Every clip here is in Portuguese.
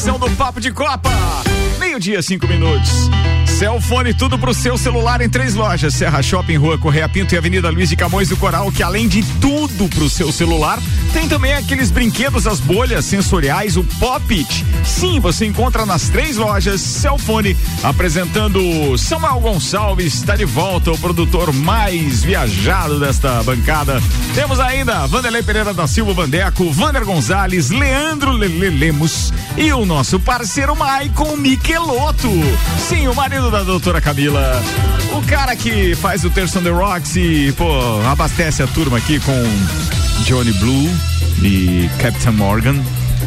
Edição do Papo de Copa. Meio-dia, cinco minutos. Celfone, tudo pro seu celular em três lojas: Serra Shopping, Rua Correia Pinto e Avenida Luiz de Camões do Coral, que além de tudo pro seu celular, tem também aqueles brinquedos, as bolhas sensoriais, o Pop-It. Sim, você encontra nas três lojas Celfone, apresentando Samuel Gonçalves, está de volta, o produtor mais viajado desta bancada. Temos ainda Vanderlei Pereira da Silva Vandeco, Vander Gonzalez, Leandro Lele Lemos e o nosso parceiro Maicon Michelotto. Sim, o marido da doutora Camila. O cara que faz o Terço on the Rocks e, pô, abastece a turma aqui com Johnny Blue e Captain Morgan.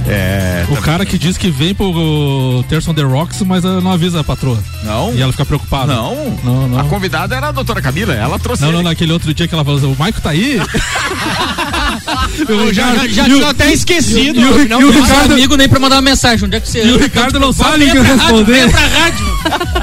É. O cara que diz que vem pro Terson The Rocks, mas não avisa a patroa. Não? E ela fica preocupada. Não. Não, não. A convidada era a doutora Camila, ela trouxe. Não, não, ele. naquele outro dia que ela falou assim, o Maico tá aí? Eu já, já, já tinha até esquecido. e o- não, e o não Ricardo- amigo nem pra mandar uma mensagem. Onde é que você E o anda? Ricardo não sabe rádio, responder. Vem pra rádio.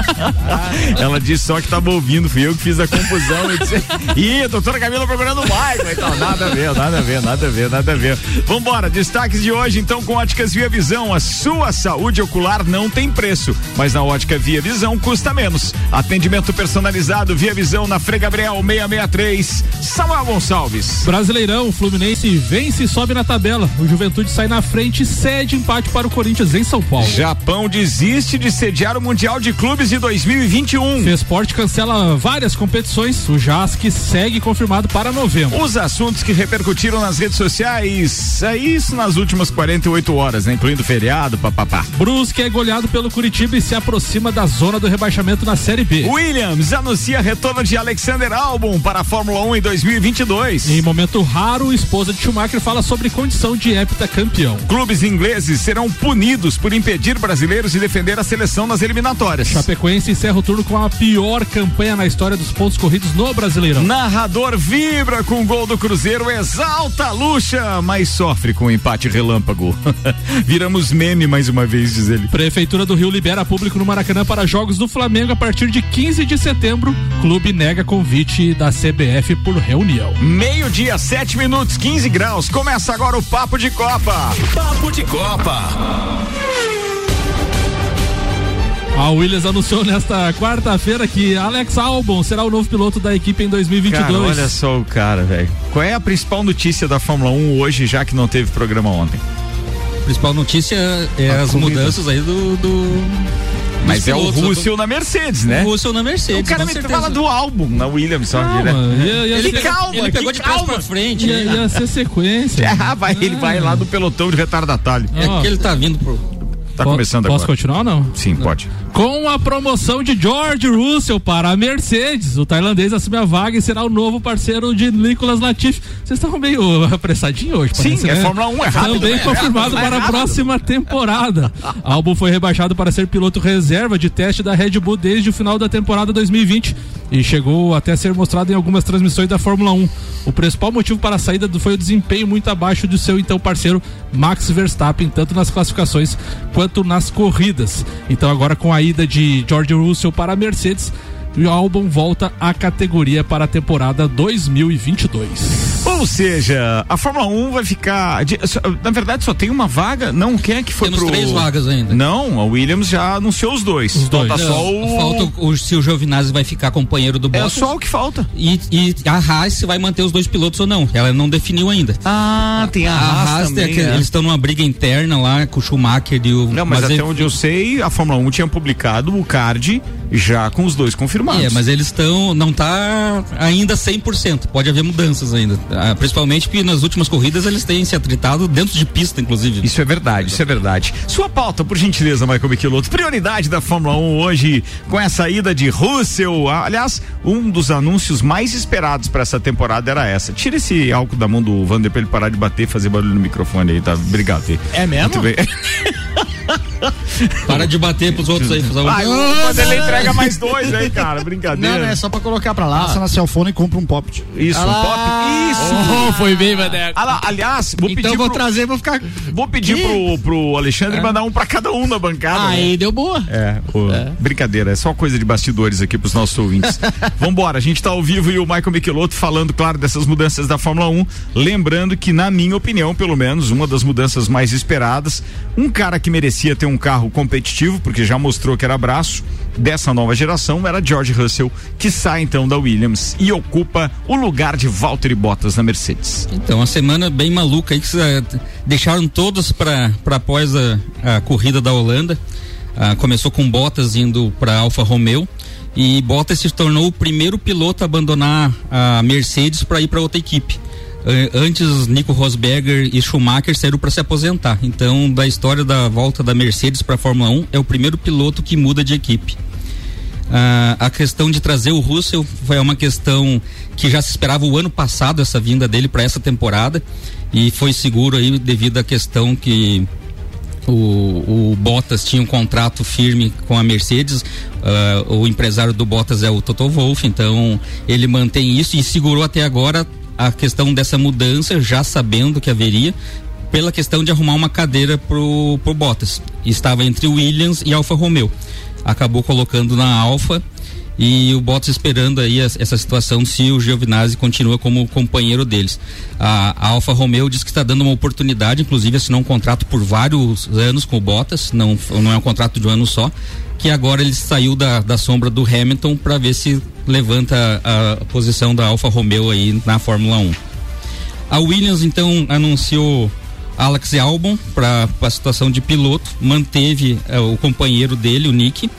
Ela disse só que tava ouvindo, fui eu que fiz a confusão. E disse, Ih, a doutora Camila procurando o Michael e tal. Nada a ver, nada a ver, nada a ver, nada a ver. Vambora, destaques de hoje, então, com óticas Via Visão. A sua saúde ocular não tem preço, mas na ótica Via Visão custa menos. Atendimento personalizado Via Visão na Frei Gabriel 663, Samuel Gonçalves. Brasileirão, o Fluminense vence e sobe na tabela. O Juventude sai na frente e cede empate para o Corinthians em São Paulo. Japão desiste de sediar o Mundial de Clubes de 2021. Fesporte cancela várias competições. O JASC segue confirmado para novembro. Os assuntos que repercutiram nas redes sociais, é isso nas últimas 48 horas, né? Incluindo feriado, papapá. Brusque é goleado pelo Curitiba e se aproxima da zona do rebaixamento na Série B. Williams anuncia retorno de Alexander Albon para a Fórmula 1 em 2022. Em momento raro, esposa de Schumacher fala sobre condição de heptacampeão. Clubes ingleses serão punidos por impedir brasileiros de defender a seleção nas eliminatórias. Chapecoense encerra o turno com a pior campanha na história dos pontos corridos no Brasileirão. Narrador vibra com o gol do Cruzeiro, exalta a luxa, mas sofre com o empate relâmpago. Viramos meme mais uma vez, diz ele. Prefeitura do Rio libera público no Maracanã para jogos do Flamengo a partir de 15 de setembro. Clube nega convite da CBF por reunião. Meio-dia, 7 minutos, 15 graus. Começa agora o Papo de Copa. Papo de Copa. A Williams anunciou nesta quarta-feira que Alex Albon será o novo piloto da equipe em 2022. Cara, olha só o cara, velho. Qual é a principal notícia da Fórmula 1 hoje, já que não teve programa ontem? A principal notícia é A as corrida. mudanças aí do. do Mas é o pilotos, Russell na Mercedes, né? O Russell na Mercedes. O cara me certeza. fala do álbum na Williams, só Calma, né? ia, ia Ele, ser, calma, ele pegou que de calma. pra frente. ia, né? ia ser sequência. Ah, vai, ele vai lá do pelotão de retardatário. É que ele tá vindo pro. Tá po- começando Posso agora. continuar ou não? Sim, pode. Com a promoção de George Russell para a Mercedes, o tailandês assume a vaga e será o novo parceiro de Nicolas Latifi. Vocês estão meio apressadinhos hoje, Sim, parece, é né? Fórmula 1, é rápido. Também é confirmado rápido, para é a próxima temporada. Albon foi rebaixado para ser piloto reserva de teste da Red Bull desde o final da temporada 2020 e chegou até a ser mostrado em algumas transmissões da Fórmula 1. O principal motivo para a saída foi o desempenho muito abaixo do seu então parceiro Max Verstappen, tanto nas classificações quanto nas corridas. Então agora com a ida de George Russell para a Mercedes, o Albon volta à categoria para a temporada 2022. Ou seja, a Fórmula 1 vai ficar. na verdade, só tem uma vaga. Não, quem é que foi Temos pro. três vagas ainda. Não, a Williams já anunciou os dois. Os dois. Falta só o. Falta o, se o Giovinazzi vai ficar companheiro do É Bottas. só o que falta. E, e a Haas se vai manter os dois pilotos ou não. Ela não definiu ainda. Ah, tem a, Haas, tem também, aquele- é. eles estão numa briga interna lá com o Schumacher e o. Não, mas, até ele- onde eu sei, a Fórmula 1 tinha publicado o card já com os dois confirmados. É, mas eles estão. Não tá ainda 100%. Pode haver mudanças ainda. Ah, principalmente porque nas últimas corridas eles têm se atritado dentro de pista, inclusive. Isso é verdade, isso é verdade. Sua pauta, por gentileza, Michael Michelotto. Prioridade da Fórmula 1 hoje com a saída de Russell. Ah, Aliás, um dos anúncios mais esperados para essa temporada era essa. Tira esse álcool da mão do Vander pra ele parar de bater e fazer barulho no microfone aí, tá? Obrigado. É mesmo? Muito bem. Para de bater pros outros aí. Ah, o Vanderlei entrega mais dois aí, cara. Brincadeira. Não, não, é só pra colocar pra lá. Passa na cellphone e compra um pop. Isso, um pop. Isso. Oh, foi bem, Vaneco. Ah, aliás, vou Então pedir vou pro, trazer, vou ficar. vou pedir pro, pro Alexandre mandar um pra cada um na bancada. né? Aí deu boa. É, ô, brincadeira, é só coisa de bastidores aqui pros nossos ouvintes. Vambora, a gente tá ao vivo e o Michael Michelotto falando, claro, dessas mudanças da Fórmula 1. Lembrando que, na minha opinião, pelo menos, uma das mudanças mais esperadas, um cara que merecia ter um carro competitivo, porque já mostrou que era braço, dessa nova geração, era George Russell, que sai então da Williams e ocupa o lugar de Valtteri Bottas na Mercedes. Então, uma semana bem maluca aí que eh, deixaram todos para após a, a corrida da Holanda. Ah, começou com Bottas indo para Alfa Romeo e Bottas se tornou o primeiro piloto a abandonar a Mercedes para ir para outra equipe. Eh, Antes, Nico Rosberger e Schumacher saíram para se aposentar. Então, da história da volta da Mercedes para a Fórmula 1, é o primeiro piloto que muda de equipe. Ah, a questão de trazer o Russell foi uma questão que já se esperava o ano passado essa vinda dele para essa temporada e foi seguro aí devido à questão que o, o Bottas tinha um contrato firme com a Mercedes, ah, o empresário do Bottas é o Toto Wolff, então ele mantém isso e segurou até agora a questão dessa mudança, já sabendo que haveria, pela questão de arrumar uma cadeira pro, pro Bottas. Estava entre Williams e Alfa Romeo. Acabou colocando na Alfa e o Bottas esperando aí essa situação se o Giovinazzi continua como companheiro deles. A, a Alfa Romeo diz que está dando uma oportunidade, inclusive assinou um contrato por vários anos com o Bottas, não, não é um contrato de um ano só, que agora ele saiu da, da sombra do Hamilton para ver se levanta a, a posição da Alfa Romeo aí na Fórmula 1. A Williams então anunciou Alex Albon para a situação de piloto, manteve eh, o companheiro dele, o Nick,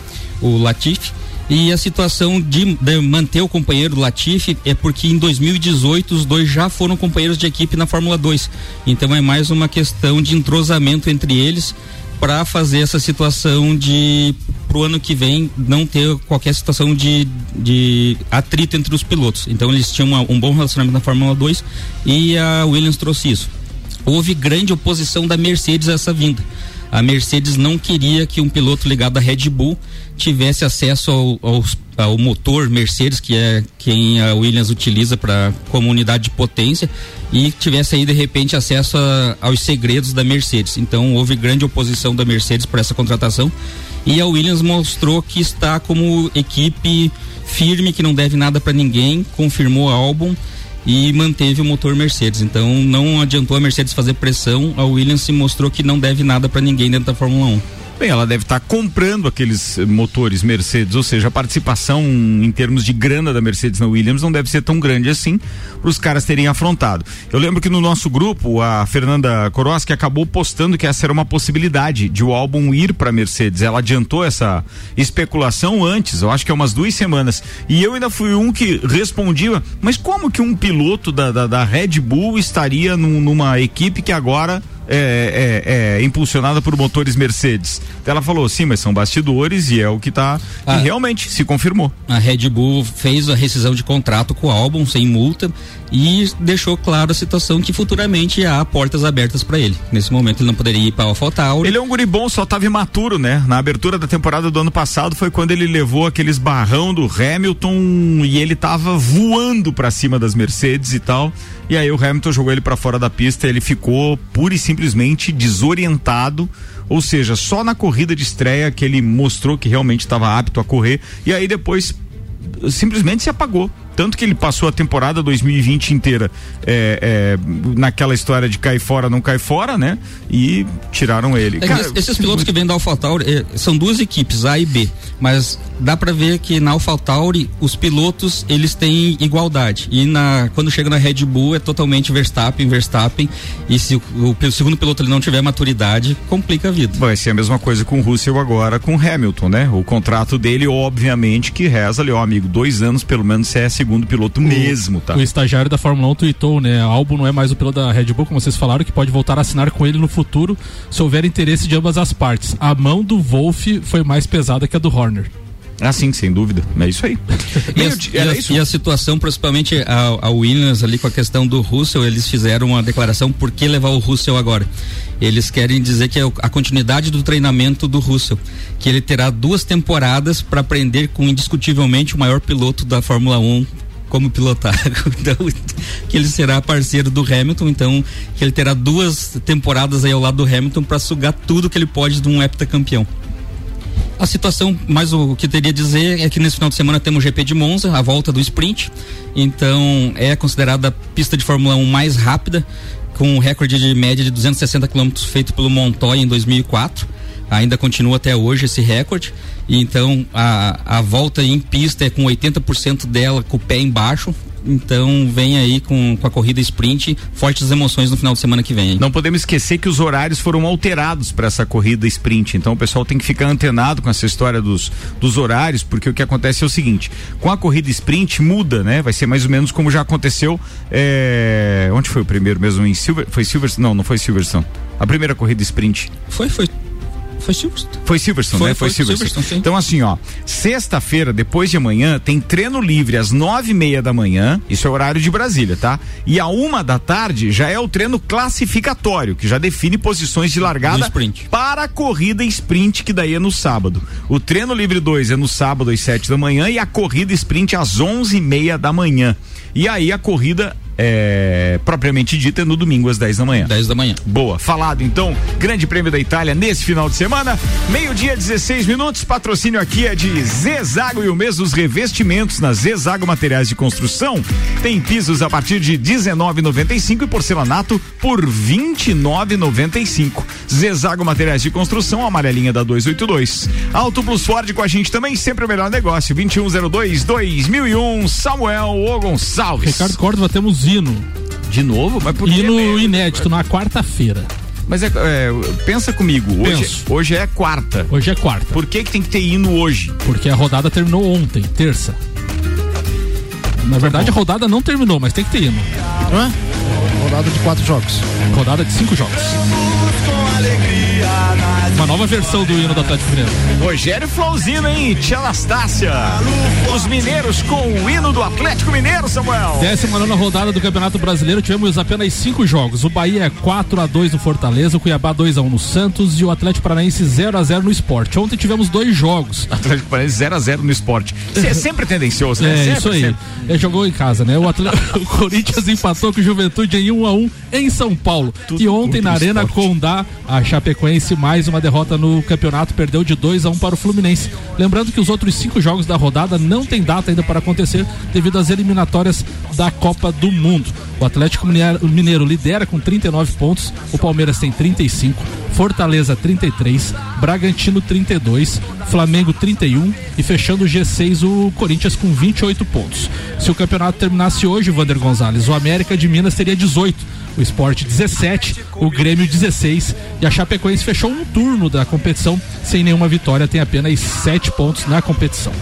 o Latifi. E a situação de, de manter o companheiro Latifi é porque em 2018 os dois já foram companheiros de equipe na Fórmula 2. Então é mais uma questão de entrosamento entre eles para fazer essa situação de pro ano que vem não ter qualquer situação de, de atrito entre os pilotos. Então eles tinham uma- um bom relacionamento na Fórmula 2 e a Williams trouxe isso. Houve grande oposição da Mercedes a essa vinda. A Mercedes não queria que um piloto ligado à Red Bull tivesse acesso ao, aos- ao motor Mercedes, que é quem a Williams utiliza para como unidade de potência, e tivesse aí de repente acesso a- aos segredos da Mercedes. Então houve grande oposição da Mercedes para essa contratação. E a Williams mostrou que está como equipe firme, que não deve nada para ninguém, confirmou a álbum e manteve o motor Mercedes. Então não adiantou a Mercedes fazer pressão, a Williams se mostrou que não deve nada para ninguém dentro da Fórmula 1. Bem, ela deve estar comprando aqueles motores Mercedes, ou seja, a participação em termos de grana da Mercedes na Williams não deve ser tão grande assim para os caras terem afrontado. Eu lembro que no nosso grupo, a Fernanda Koroski acabou postando que essa era uma possibilidade de o álbum ir para Mercedes. Ela adiantou essa especulação antes, eu acho que é umas duas semanas. E eu ainda fui um que respondia, mas como que um piloto da, da, da Red Bull estaria num- numa equipe que agora é, é- é impulsionada por motores Mercedes. Ela falou, sim, mas são bastidores e é o que tá. Ah. E realmente se confirmou. A Red Bull fez a rescisão de contrato com o álbum sem multa e deixou claro a situação que futuramente há portas abertas para ele. Nesse momento ele não poderia ir para AlphaTauri. Ele é um guri bom, só tava imaturo, né? Na abertura da temporada do ano passado foi quando ele levou aqueles barrão do Hamilton e ele tava voando pra cima das Mercedes e tal. E aí o Hamilton jogou ele pra fora da pista, ele ficou pura e simplesmente desorientado. Ou seja, só na corrida de estreia que ele mostrou que realmente estava apto a correr. E aí depois simplesmente se apagou. Tanto que ele passou a temporada 2020 inteira é, é, naquela história de cai fora, não cai fora, né? E tiraram ele. É Cara, es- esses pilotos que vêm da AlphaTauri eh, são duas equipes, A e B, mas dá pra ver que na AlphaTauri os pilotos eles têm igualdade e na quando chega na Red Bull é totalmente Verstappen, Verstappen e se o, o segundo piloto ele não tiver maturidade complica a vida. Vai ser a mesma coisa com o Russell agora com o Hamilton, né? O contrato dele, obviamente, que reza ali, ó, amigo, dois anos pelo menos é segundo piloto mesmo, tá? O estagiário da Fórmula 1 tweetou, né? A Albon não é mais o piloto da Red Bull, como vocês falaram, que pode voltar a assinar com ele no futuro se houver interesse de ambas as partes. A mão do Wolff foi mais pesada que a do Horner. Ah, sim, sem dúvida. É isso aí. e, a, e, a, e, a, situação, principalmente a, a Williams ali com a questão do Russell, eles fizeram uma declaração por que levar o Russell agora. Eles querem dizer que é a continuidade do treinamento do Russell, que ele terá duas temporadas para aprender com indiscutivelmente o maior piloto da Fórmula 1 como pilotar. Então, que ele será parceiro do Hamilton, então que ele terá duas temporadas aí ao lado do Hamilton para sugar tudo que ele pode de um heptacampeão. A situação, mais o que teria a dizer é que nesse final de semana temos o GP de Monza, a volta do sprint. Então é considerada a pista de Fórmula 1 mais rápida, com um recorde de média de 260 km feito pelo Montoya em 2004. Ainda continua até hoje esse recorde. Então a, a volta em pista é com 80% dela com o pé embaixo, então vem aí com, com a corrida sprint, fortes emoções no final de semana que vem. Não podemos esquecer que os horários foram alterados para essa corrida sprint. Então o pessoal tem que ficar antenado com essa história dos, dos horários, porque o que acontece é o seguinte: com a corrida sprint muda, né? Vai ser mais ou menos como já aconteceu. É... Onde foi o primeiro mesmo? Em Silver... Foi Silverstone? Não, não foi Silverstone. A primeira corrida sprint. Foi, foi. Foi Silverstone. Foi Silverstone, foi, né? Foi, foi Silverstone. Silverstone então, assim, ó, sexta-feira, depois de amanhã, tem treino livre às nove e meia da manhã, isso é horário de Brasília, tá? E a uma da tarde já é o treino classificatório, que já define posições de largada para a corrida sprint, que daí é no sábado. O treino livre 2 é no sábado às sete da manhã e a corrida sprint às onze e meia da manhã. E aí a corrida é, propriamente dita no domingo às 10 da manhã. 10 da manhã. Boa. Falado então, Grande Prêmio da Itália nesse final de semana. Meio-dia, 16 minutos. Patrocínio aqui é de Zezago e o mês dos revestimentos na Zezago Materiais de Construção. Tem pisos a partir de 19,95 e porcelanato por 29,95. Zezago Materiais de Construção, amarelinha da 282. Auto Plus Ford com a gente também, sempre o melhor negócio. 2102 2001. Samuel O Gonçalves. Ricardo Córdova, temos hino. De novo? Mas por hino que, inédito na quarta-feira. Mas é, é, pensa comigo, hoje, hoje é quarta. Hoje é quarta. Por que, que tem que ter hino hoje? Porque a rodada terminou ontem, terça. Na verdade, a rodada não terminou, mas tem que ter hino. Hã? Rodada de quatro jogos. Rodada de cinco jogos. Uma nova versão do hino do Atlético Mineiro. Rogério Flauzino, hein? Tia Anastácia. Os mineiros com o hino do Atlético Mineiro, Samuel. Décima nona rodada do Campeonato Brasileiro, tivemos apenas cinco jogos. O Bahia é 4 a 2 no Fortaleza, o Cuiabá 2 a 1 no Santos e o Atlético Paranaense 0 a 0 no Esporte. Ontem tivemos dois jogos. Atlético Paranaense 0 a 0 no Esporte. Você é sempre tendencioso, né? É, sempre, isso aí. Sempre. Ele jogou em casa, né? O, Atlético, o Corinthians empatou com o Juventude em 1 a 1 em São Paulo. Tudo e ontem na Arena Condá, a Chapecoense mais uma derrota no campeonato, perdeu de 2 a 1 um para o Fluminense. Lembrando que os outros cinco jogos da rodada não tem data ainda para acontecer devido às eliminatórias da Copa do Mundo. O Atlético Mineiro lidera com 39 pontos, o Palmeiras tem 35, Fortaleza 33, Bragantino 32, Flamengo 31 e fechando o G6 o Corinthians com 28 pontos. Se o campeonato terminasse hoje, Vander Gonzalez, o América de Minas teria 18 o Esporte 17, o Grêmio 16 e a Chapecoense fechou um turno da competição sem nenhuma vitória, tem apenas 7 pontos na competição.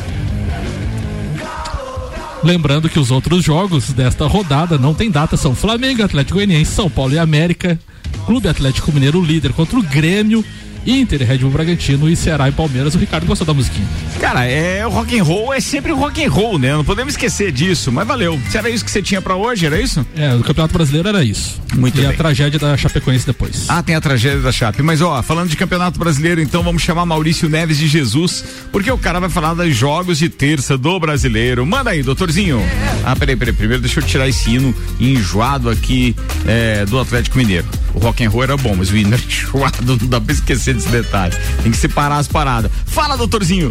Lembrando que os outros jogos desta rodada não tem data, são Flamengo, Atlético Goianiense, São Paulo e América, Clube Atlético Mineiro líder contra o Grêmio Inter, Red Bull Bragantino e Ceará e Palmeiras. O Ricardo gostou da musiquinha. Cara, é o rock and roll é sempre o rock and roll, né? Não podemos esquecer disso, mas valeu. Se era isso que você tinha para hoje, era isso? É, o Campeonato Brasileiro era isso. Muito e bem. a tragédia da Chapecoense depois. Ah, tem a tragédia da Chape. Mas ó, falando de Campeonato Brasileiro, então vamos chamar Maurício Neves de Jesus, porque o cara vai falar dos jogos de terça do Brasileiro. Manda aí, doutorzinho. Ah, peraí, peraí. Primeiro deixa eu tirar esse hino enjoado aqui é, do Atlético Mineiro. O rock and roll era bom, mas o hino enjoado não dá pra esquecer desse detalhe. Tem que separar as paradas. Fala, doutorzinho.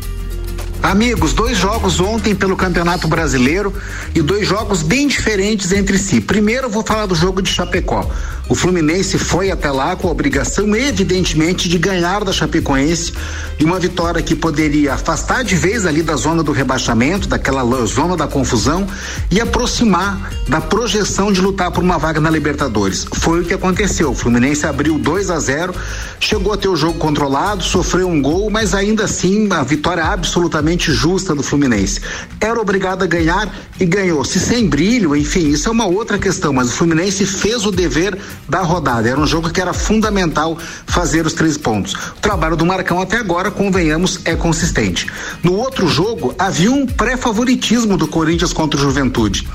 Amigos, dois jogos ontem pelo Campeonato Brasileiro e dois jogos bem diferentes entre si. Primeiro, eu vou falar do jogo de Chapecó. O Fluminense foi até lá com a obrigação, evidentemente, de ganhar da Chapecoense e uma vitória que poderia afastar de vez ali da zona do rebaixamento, daquela zona da confusão e aproximar da projeção de lutar por uma vaga na Libertadores. Foi o que aconteceu. O Fluminense abriu 2 a 0, chegou a ter o jogo controlado, sofreu um gol, mas ainda assim a vitória absolutamente justa do Fluminense. Era obrigado a ganhar e ganhou. Se sem brilho, enfim, isso é uma outra questão, mas o Fluminense fez o dever da rodada. Era um jogo que era fundamental fazer os três pontos. O trabalho do Marcão até agora, convenhamos, é consistente. No outro jogo, havia um pré-favoritismo do Corinthians contra o Juventude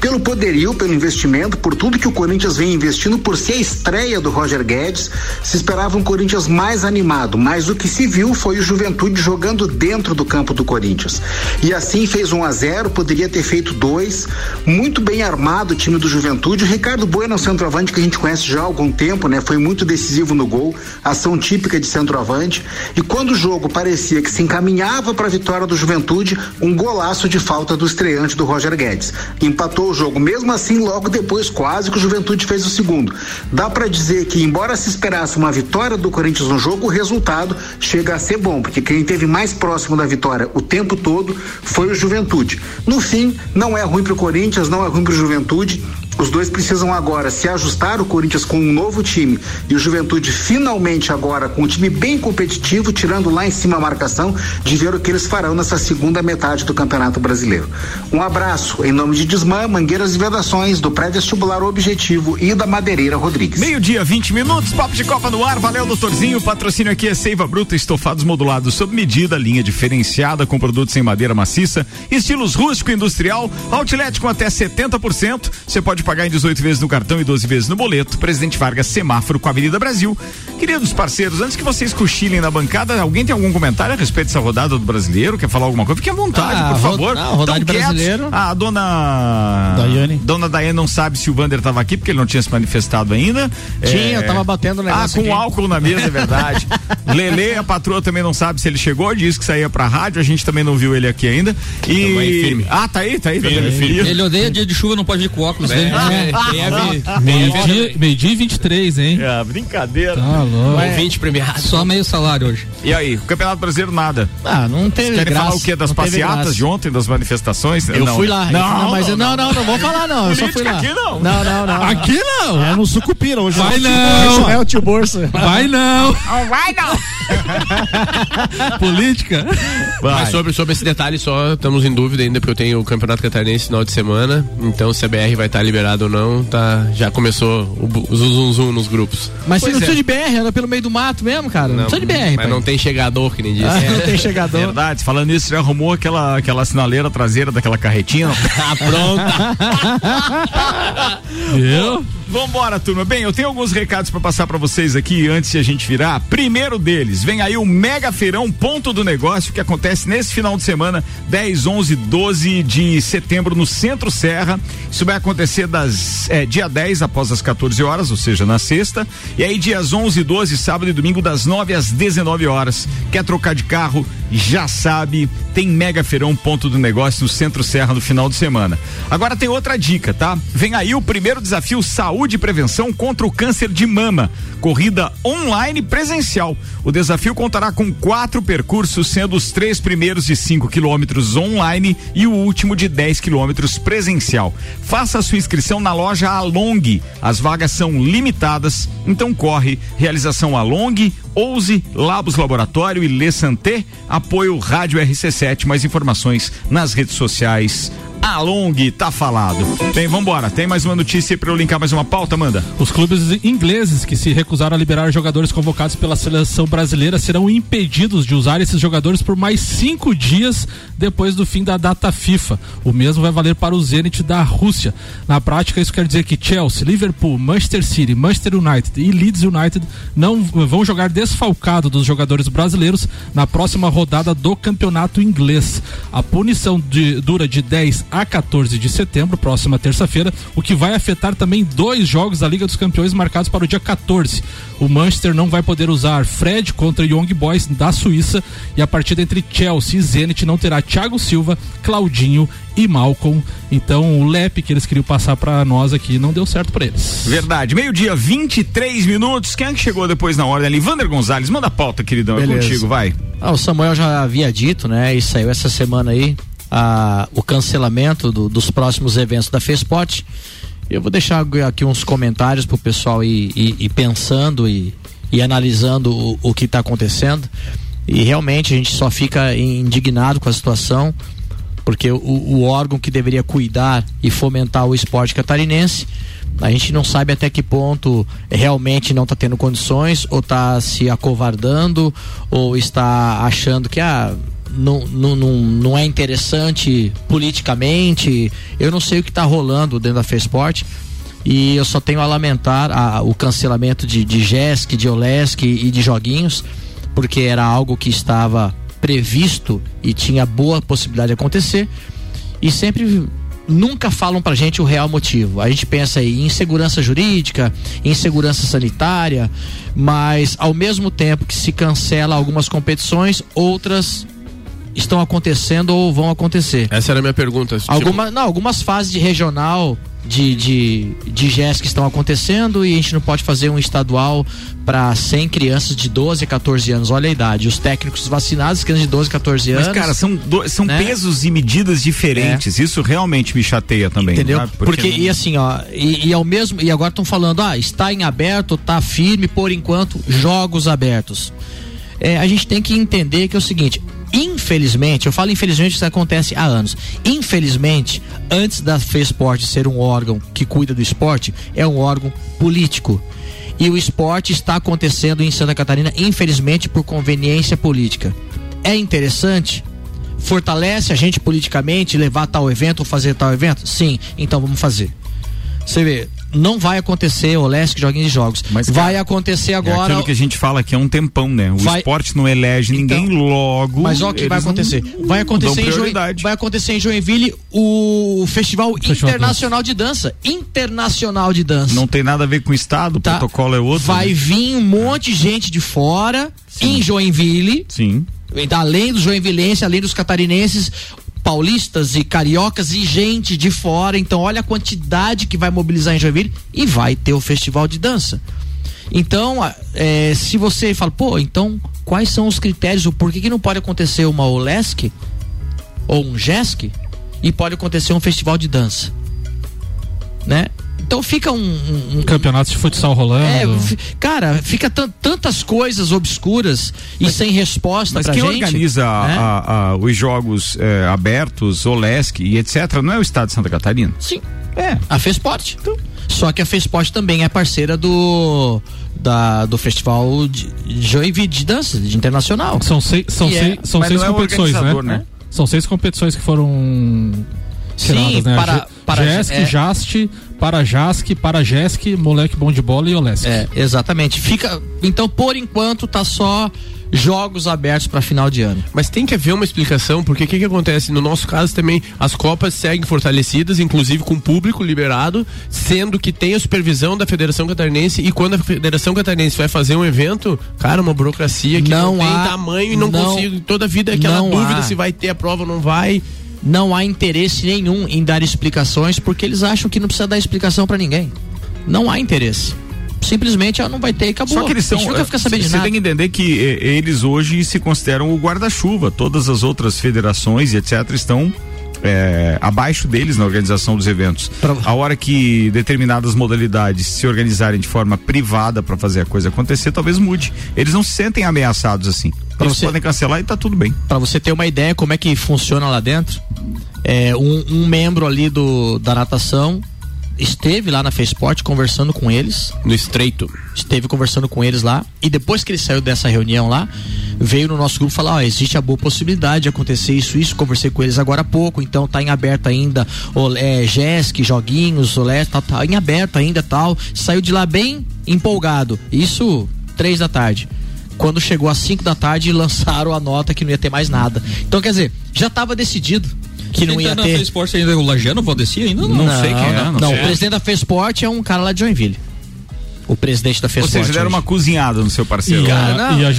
pelo poderio, pelo investimento, por tudo que o Corinthians vem investindo, por ser a estreia do Roger Guedes, se esperava um Corinthians mais animado, mas o que se viu foi o Juventude jogando dentro do campo do Corinthians. E assim fez 1 um a 0 poderia ter feito dois, muito bem armado o time do Juventude. O Ricardo Bueno, centroavante que a gente conhece já há algum tempo, né? Foi muito decisivo no gol, ação típica de centroavante. E quando o jogo parecia que se encaminhava para a vitória do Juventude, um golaço de falta do estreante do Roger Guedes. Empatou o jogo. Mesmo assim, logo depois, quase que o Juventude fez o segundo. Dá para dizer que, embora se esperasse uma vitória do Corinthians no jogo, o resultado chega a ser bom, porque quem esteve mais próximo da vitória o tempo todo foi o Juventude. No fim, não é ruim para o Corinthians, não é ruim para o Juventude. Os dois precisam agora se ajustar, o Corinthians com um novo time e o Juventude finalmente agora com um time bem competitivo, tirando lá em cima a marcação, de ver o que eles farão nessa segunda metade do Campeonato Brasileiro. Um abraço em nome de Desmã, Mangueiras e Vedações, do pré-vestibular Objetivo e da Madeireira Rodrigues. Meio-dia, 20 minutos, papo de Copa no ar, valeu, doutorzinho. Patrocínio aqui é Seiva Bruta, estofados modulados sob medida, linha diferenciada com produtos em madeira maciça, estilos rústico e industrial, outlet com até 70%. Você pode pagar em 18 vezes no cartão e 12 vezes no boleto. Presidente Vargas, semáforo com a Avenida Brasil. Queridos parceiros, antes que vocês cochilem na bancada, alguém tem algum comentário a respeito dessa rodada do brasileiro? Quer falar alguma coisa? Fique à vontade, Ah, por favor. não, rodada Tão de brasileiro. quietos. A dona. Daiane. Dona Daiane não sabe se o Vander estava aqui, porque ele não tinha se manifestado ainda. Tinha, eu tava batendo o Ah, com aqui. álcool na mesa, é verdade. Lele, a patroa também não sabe se ele chegou, disse que saía pra rádio, a gente também não viu ele aqui ainda. E. Ah, tá aí, tá aí, tá? Ele odeia dia de chuva, não pode ir com óculos. né? Meio-dia meio-dia e 23, hein? É, brincadeira. Tá louco. Ouvinte premiado. Só meio salário hoje. E aí, o Campeonato Brasileiro nada. Ah, não teve Querem graça. falar o quê? Das não passeatas graça. de ontem, das manifestações? Eu Não. fui lá. eu fui lá, Não, mas eu- não, não, não vou falar não. Eu só fui lá. aqui não. Não, não, não. Aqui não! É no Sucupira hoje. Vai é o tio não. É o tio Bolsa. Vai não! vai não! Política? Mas sobre, sobre esse detalhe só, estamos em dúvida ainda, porque eu tenho o Campeonato Catarinense no final de semana. Então, se a BR vai estar liberado ou não, tá, já começou o, o zum, zum, zum nos grupos. Mas você Pois não é. precisa de BR, anda pelo meio do mato mesmo, cara. Não, precisa de BR, mas pai. não tem chegador, que nem disse. Ah, não tem chegador. Verdade, falando nisso, já arrumou aquela, aquela sinaleira traseira daquela carretinha? Ah, pronto. Viu? Vambora, turma. Bem, eu tenho alguns recados pra passar pra vocês aqui antes de a gente virar. Primeiro deles, vem aí o Mega Feirão Ponto do Negócio que acontece nesse final de semana, 10, 11, 12 de setembro no Centro Serra. Isso vai acontecer das é, dia 10 após as 14 horas, ou seja, na sexta, e aí dias 11, 12, sábado e domingo das 9 às 19 horas. Quer trocar de carro? Já sabe, tem Mega Feirão Ponto do Negócio no Centro Serra no final de semana. Agora tem outra dica, tá? Vem aí o primeiro desafio Saúde e Prevenção contra o Câncer de Mama. Corrida online presencial. O desafio contará com quatro percursos, sendo os três primeiros de 5 quilômetros online e o último de 10 quilômetros presencial. Faça sua inscrição na loja Along. As vagas são limitadas, então corre. Realização Along, Ouse, Labos Laboratório e Le Santé. Apoio Rádio RC7. Mais informações nas redes sociais. Along, tá falado. Bem, vambora. Tem mais uma notícia pra eu linkar mais uma pauta, manda. Os clubes ingleses que se recusaram a liberar jogadores convocados pela seleção brasileira serão impedidos de usar esses jogadores por mais cinco dias depois do fim da data FIFA. O mesmo vai valer para o Zenit da Rússia. Na prática, isso quer dizer que Chelsea, Liverpool, Manchester City, Manchester United e Leeds United não vão jogar desfalcado dos jogadores brasileiros na próxima rodada do campeonato inglês. A punição de- dura de 10 a 14 de setembro, próxima terça-feira, o que vai afetar também dois jogos da Liga dos Campeões marcados para o dia 14. O Manchester não vai poder usar Fred contra Young Boys da Suíça e a partida entre Chelsea e Zenit não terá Thiago Silva, Claudinho e Malcolm. Então o Lep que eles queriam passar para nós aqui não deu certo para eles. Verdade. Meio-dia, 23 minutos. Quem é que chegou depois na ordem ali? Vander Gonzalez, manda a pauta, queridão. É Beleza. contigo, vai. Ah, o Samuel já havia dito, né? E saiu essa semana aí ah, o cancelamento do- dos próximos eventos da FESPOT. Eu vou deixar aqui uns comentários pro pessoal ir, ir- ir pensando e, e analisando o, o que está acontecendo. E realmente a gente só fica indignado com a situação. porque o, o órgão que deveria cuidar e fomentar o esporte catarinense a gente não sabe até que ponto realmente não está tendo condições, ou está se acovardando, ou está achando que ah, não, não, não, não é interessante politicamente. Eu não sei o que está rolando dentro da FESPORT. E eu só tenho a lamentar a, o cancelamento de, de de OLESC e de joguinhos, porque era algo que estava previsto e tinha boa possibilidade de acontecer. E sempre nunca falam pra gente o real motivo. A gente pensa aí em insegurança jurídica, insegurança sanitária, mas ao mesmo tempo que se cancela algumas competições, outras estão acontecendo ou vão acontecer. Essa era a minha pergunta. Alguma, não, algumas fases de regional de, de, de GES que estão acontecendo e a gente não pode fazer um estadual para 100 crianças de 12 a 14 anos. Olha a idade. Os técnicos vacinados, crianças de 12 a 14 anos. Mas, cara, são, do, são né? pesos e medidas diferentes. É. Isso realmente me chateia também. Entendeu? Sabe? Porque, Porque não... e assim, ó, e, e ao mesmo. E agora estão falando, ah, está em aberto, está firme, por enquanto, jogos abertos. É, a gente tem que entender que é o seguinte: Infelizmente, eu falo infelizmente isso acontece há anos. Infelizmente, antes da FESPORT ser um órgão que cuida do esporte, é um órgão político. E o esporte está acontecendo em Santa Catarina, infelizmente, por conveniência política. É interessante? Fortalece a gente politicamente levar tal evento ou fazer tal evento? Sim, então vamos fazer. Você vê, não vai acontecer o Leste Joguinhos de Jogos. Mas, vai cara, acontecer agora. É aquilo que a gente fala que é um tempão, né? O vai... esporte não elege então, ninguém logo. Mas olha o que vai acontecer. Não, vai acontecer em Joinville, vai acontecer em Joinville o Festival, Festival Internacional de Dança. Internacional de Dança. Não tem nada a ver com o estado, tá. o protocolo é outro. Vai né? vir um monte de gente de fora Sim. em Joinville. Sim. Além dos joinvilenses, além dos catarinenses, paulistas e cariocas e gente de fora. Então, olha a quantidade que vai mobilizar em Joinville e vai ter o festival de dança. Então, é, se você fala, pô, então quais são os critérios, o porquê que não pode acontecer uma OLESC ou um JESC e pode acontecer um festival de dança? Né? Então fica um, um, um campeonato de futsal rolando. É, cara, fica tantas coisas obscuras e sem resposta mas pra quem gente. organiza né? a, a, os jogos é, abertos, Olesc e etc, não é o estado de Santa Catarina? Sim. É. A Fesporte. Então. Só que a Fesporte também é parceira do da, do festival de Joinville de dança de internacional. São seis, são seis, é, são seis é competições, né? né? São seis competições que foram Sim, né? para, para é, Jaste, para Jask, para Jesc, Moleque Bom de Bola e Olesk. É, exatamente. Fica, então por enquanto tá só jogos abertos para final de ano. Mas tem que haver uma explicação, porque o que, que acontece? No nosso caso também, as Copas seguem fortalecidas, inclusive com público liberado, sendo que tem a supervisão da Federação Catarinense e quando a Federação Catarinense vai fazer um evento, cara, uma burocracia que não, não tem tamanho e não, não consigo. Toda a vida é aquela dúvida há. se vai ter a prova ou não vai não há interesse nenhum em dar explicações porque eles acham que não precisa dar explicação para ninguém. Não há interesse simplesmente ela não vai ter e acabou. Só que eles são. Nunca fica sabendo. Você tem que entender que eh, eles hoje se consideram o guarda-chuva. Todas as outras federações e etc. estão é, abaixo deles na organização dos eventos. Pra... A hora que determinadas modalidades se organizarem de forma privada para fazer a coisa acontecer, talvez mude. Eles não se sentem ameaçados assim. Pra Eles você, podem cancelar e tá tudo bem. Para você ter uma ideia como é que funciona lá dentro, é, um, um membro ali do, da natação esteve lá na Fesport conversando com eles. No estreito. Esteve conversando com eles lá. E depois que ele saiu dessa reunião lá, veio no nosso grupo falar: ó, existe a boa possibilidade de acontecer isso, isso. Conversei com eles agora há pouco, então tá em aberto ainda o é, GESC, joguinhos, o tá, tá em aberto ainda tal. Saiu de lá bem empolgado. Isso três da tarde quando chegou às 5 da tarde lançaram a nota que não ia ter mais nada. Então, quer dizer, já estava decidido que não ia ter. Na Fesport ainda é o Lajano Valdeci ainda? Não, não, sei quem é. Não, não o presidente da Fesport é um cara lá de Joinville. O presidente da Fesport. Vocês deram uma cozinhada no seu parceiro. E, a, não, e, a,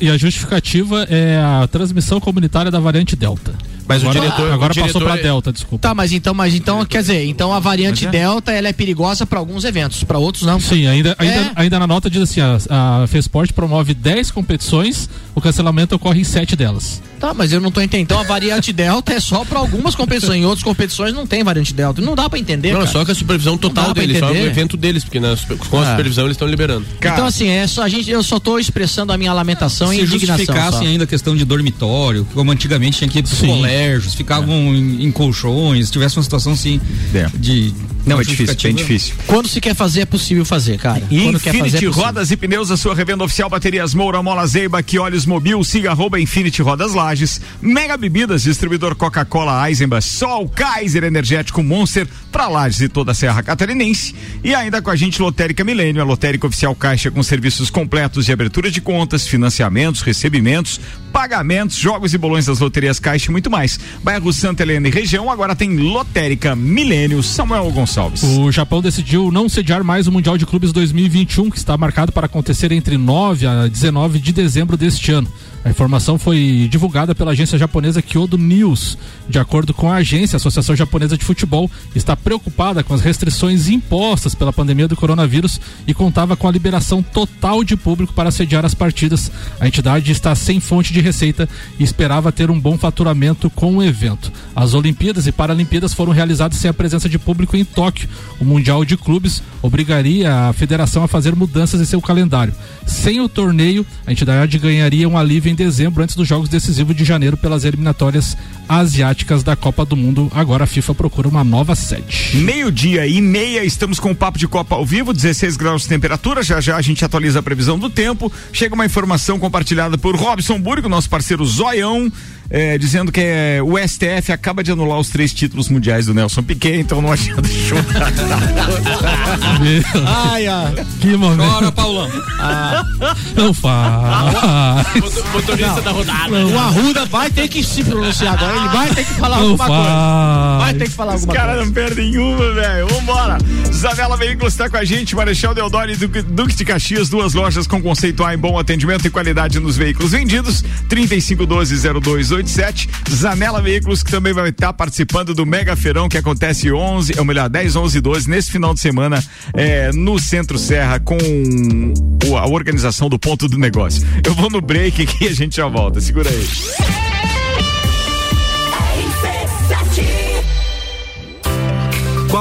e a justificativa é a transmissão comunitária da variante Delta. Mas agora, o diretor agora o passou para Delta, desculpa. Tá, mas então, mas então quer dizer, então a variante é. Delta ela é perigosa para alguns eventos, para outros não. Sim, ainda, ainda, é. ainda na nota diz assim, a, a Fesport promove 10 competições, o cancelamento ocorre em 7 delas. Tá, mas eu não tô entendendo. Então a variante delta é só para algumas competições. Em outras competições não tem variante delta. Não dá para entender. Não, cara. só com a supervisão total deles, só o evento deles, porque na, com a Ah. supervisão eles estão liberando. então assim, é só a gente, eu só tô expressando a minha lamentação e Se indignação. justificassem só. ainda a questão de dormitório, como antigamente tinha que ir pros Sim. colégios, ficavam em, em colchões, se tivesse uma situação assim É. de. Não, é difícil, bem difícil. Quando se quer fazer, é possível fazer, cara. Quando quer fazer, Infinity é. Rodas e Pneus, a sua revenda oficial Baterias Moura, Mola Zeiba, que olhos mobil, siga arroba Infinity Rodas Lages, Mega Bebidas, distribuidor Coca-Cola, Eisenbach, Sol, Kaiser Energético Monster, pra Lages e toda a Serra Catarinense. E ainda com a gente Lotérica Milênio, a lotérica oficial Caixa com serviços completos de abertura de contas, financiamentos, recebimentos, pagamentos, jogos e bolões das loterias Caixa e muito mais. Bairro Santa Helena e região, agora tem Lotérica Milênio, Samuel Gonçalves. O Japão decidiu não sediar mais o Mundial de Clubes 2021, que está marcado para acontecer entre 9 a 19 de dezembro deste ano. A informação foi divulgada pela agência japonesa Kyodo News. De acordo com a agência, a Associação Japonesa de Futebol está preocupada com as restrições impostas pela pandemia do coronavírus e contava com a liberação total de público para sediar as partidas. A entidade está sem fonte de receita e esperava ter um bom faturamento com o evento. As Olimpíadas e Paralimpíadas foram realizadas sem a presença de público em Tóquio. O Mundial de Clubes obrigaria a federação a fazer mudanças em seu calendário. Sem o torneio, a entidade ganharia um alívio dezembro antes dos jogos decisivos de janeiro pelas eliminatórias asiáticas da Copa do Mundo. Agora a FIFA procura uma nova sede. Meio-dia e meia, estamos com o Papo de Copa ao vivo, 16 graus de temperatura. Já já a gente atualiza a previsão do tempo. Chega uma informação compartilhada por Robson Burgo, nosso parceiro Zoião, eh, dizendo que eh, o STF acaba de anular os três títulos mundiais do Nelson Piquet, então não adianta chorar. ai, ai. Que momento. Bora, Paulão. Não faz. Motorista da rodada. O Arruda vai ter que se pronunciar agora. Ele vai ter que falar Não alguma coisa. Vai faz. ter que falar Os alguma caras coisa. não perdem uma, velho. Vambora. Zanela Veículos está com a gente. Marechal Deodoro e Duque, Duque de Caxias, duas lojas com conceito A em bom atendimento e qualidade nos veículos vendidos. 3512-0287. Zanela Veículos, que também vai estar participando do Mega Feirão, que acontece 11, ou melhor, 10, 11 e 12, nesse final de semana, eh, no Centro Serra, com a organização do ponto do negócio. Eu vou no break aqui e a gente já volta. Segura aí.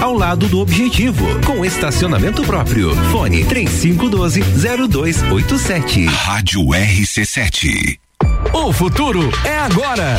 ao lado do Objetivo. Com estacionamento próprio. Fone 3512 0287. Rádio RC7. O futuro é agora.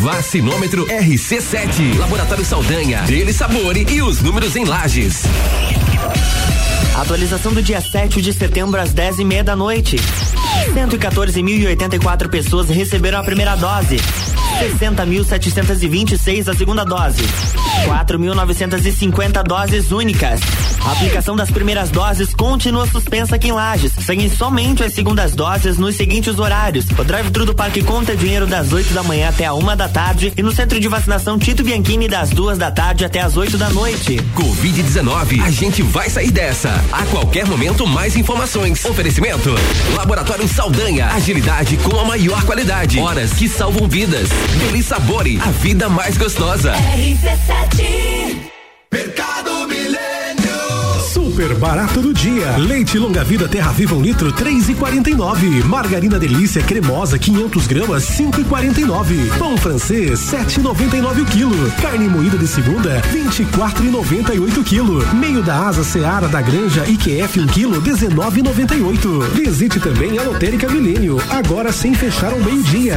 Vacinômetro RC7. Laboratório Saldanha. Dele Sabore e os números em lajes. Atualização do dia 7 de setembro às 10 e meia da noite. 114.084 pessoas receberam a primeira dose. 60.726 a segunda dose. 4.950 doses únicas. A aplicação das primeiras doses continua suspensa aqui em Lages. Seguem somente as segundas doses nos seguintes horários. O drive-thru do Parque Conta Dinheiro das 8 da manhã até a uma da tarde e no centro de vacinação Tito Bianchini das duas da tarde até as 8 da noite. Covid-19. A gente vai sair dessa. A qualquer momento, mais informações. Oferecimento: Laboratório Saldanha. Agilidade com a maior qualidade. Horas que salvam vidas. Deli Sabore. A vida mais gostosa. Mercado Milênio. Super barato do dia. Leite longa vida Terra Viva um litro 3,49. Margarina delícia cremosa 500 gramas 5,49. Pão francês 7,99 o quilo. Carne moída de segunda 24,98 quilo. Meio da asa Seara da Granja IQF 1 quilo 19,98. Visite também a Lotérica Milênio agora sem fechar ao meio dia.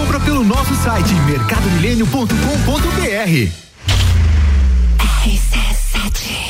Compra pelo nosso site mercadomilênio.com.br.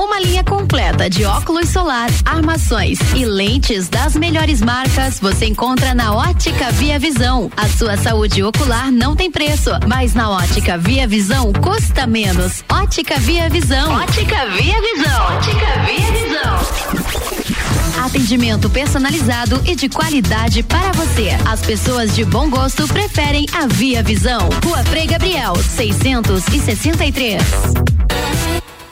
Uma linha completa de óculos solar, armações e lentes das melhores marcas você encontra na Ótica Via Visão. A sua saúde ocular não tem preço, mas na Ótica Via Visão custa menos. Ótica Via Visão. Ótica Via Visão. Ótica Via Visão. Atendimento personalizado e de qualidade para você. As pessoas de bom gosto preferem a Via Visão. Rua Frei Gabriel, 663.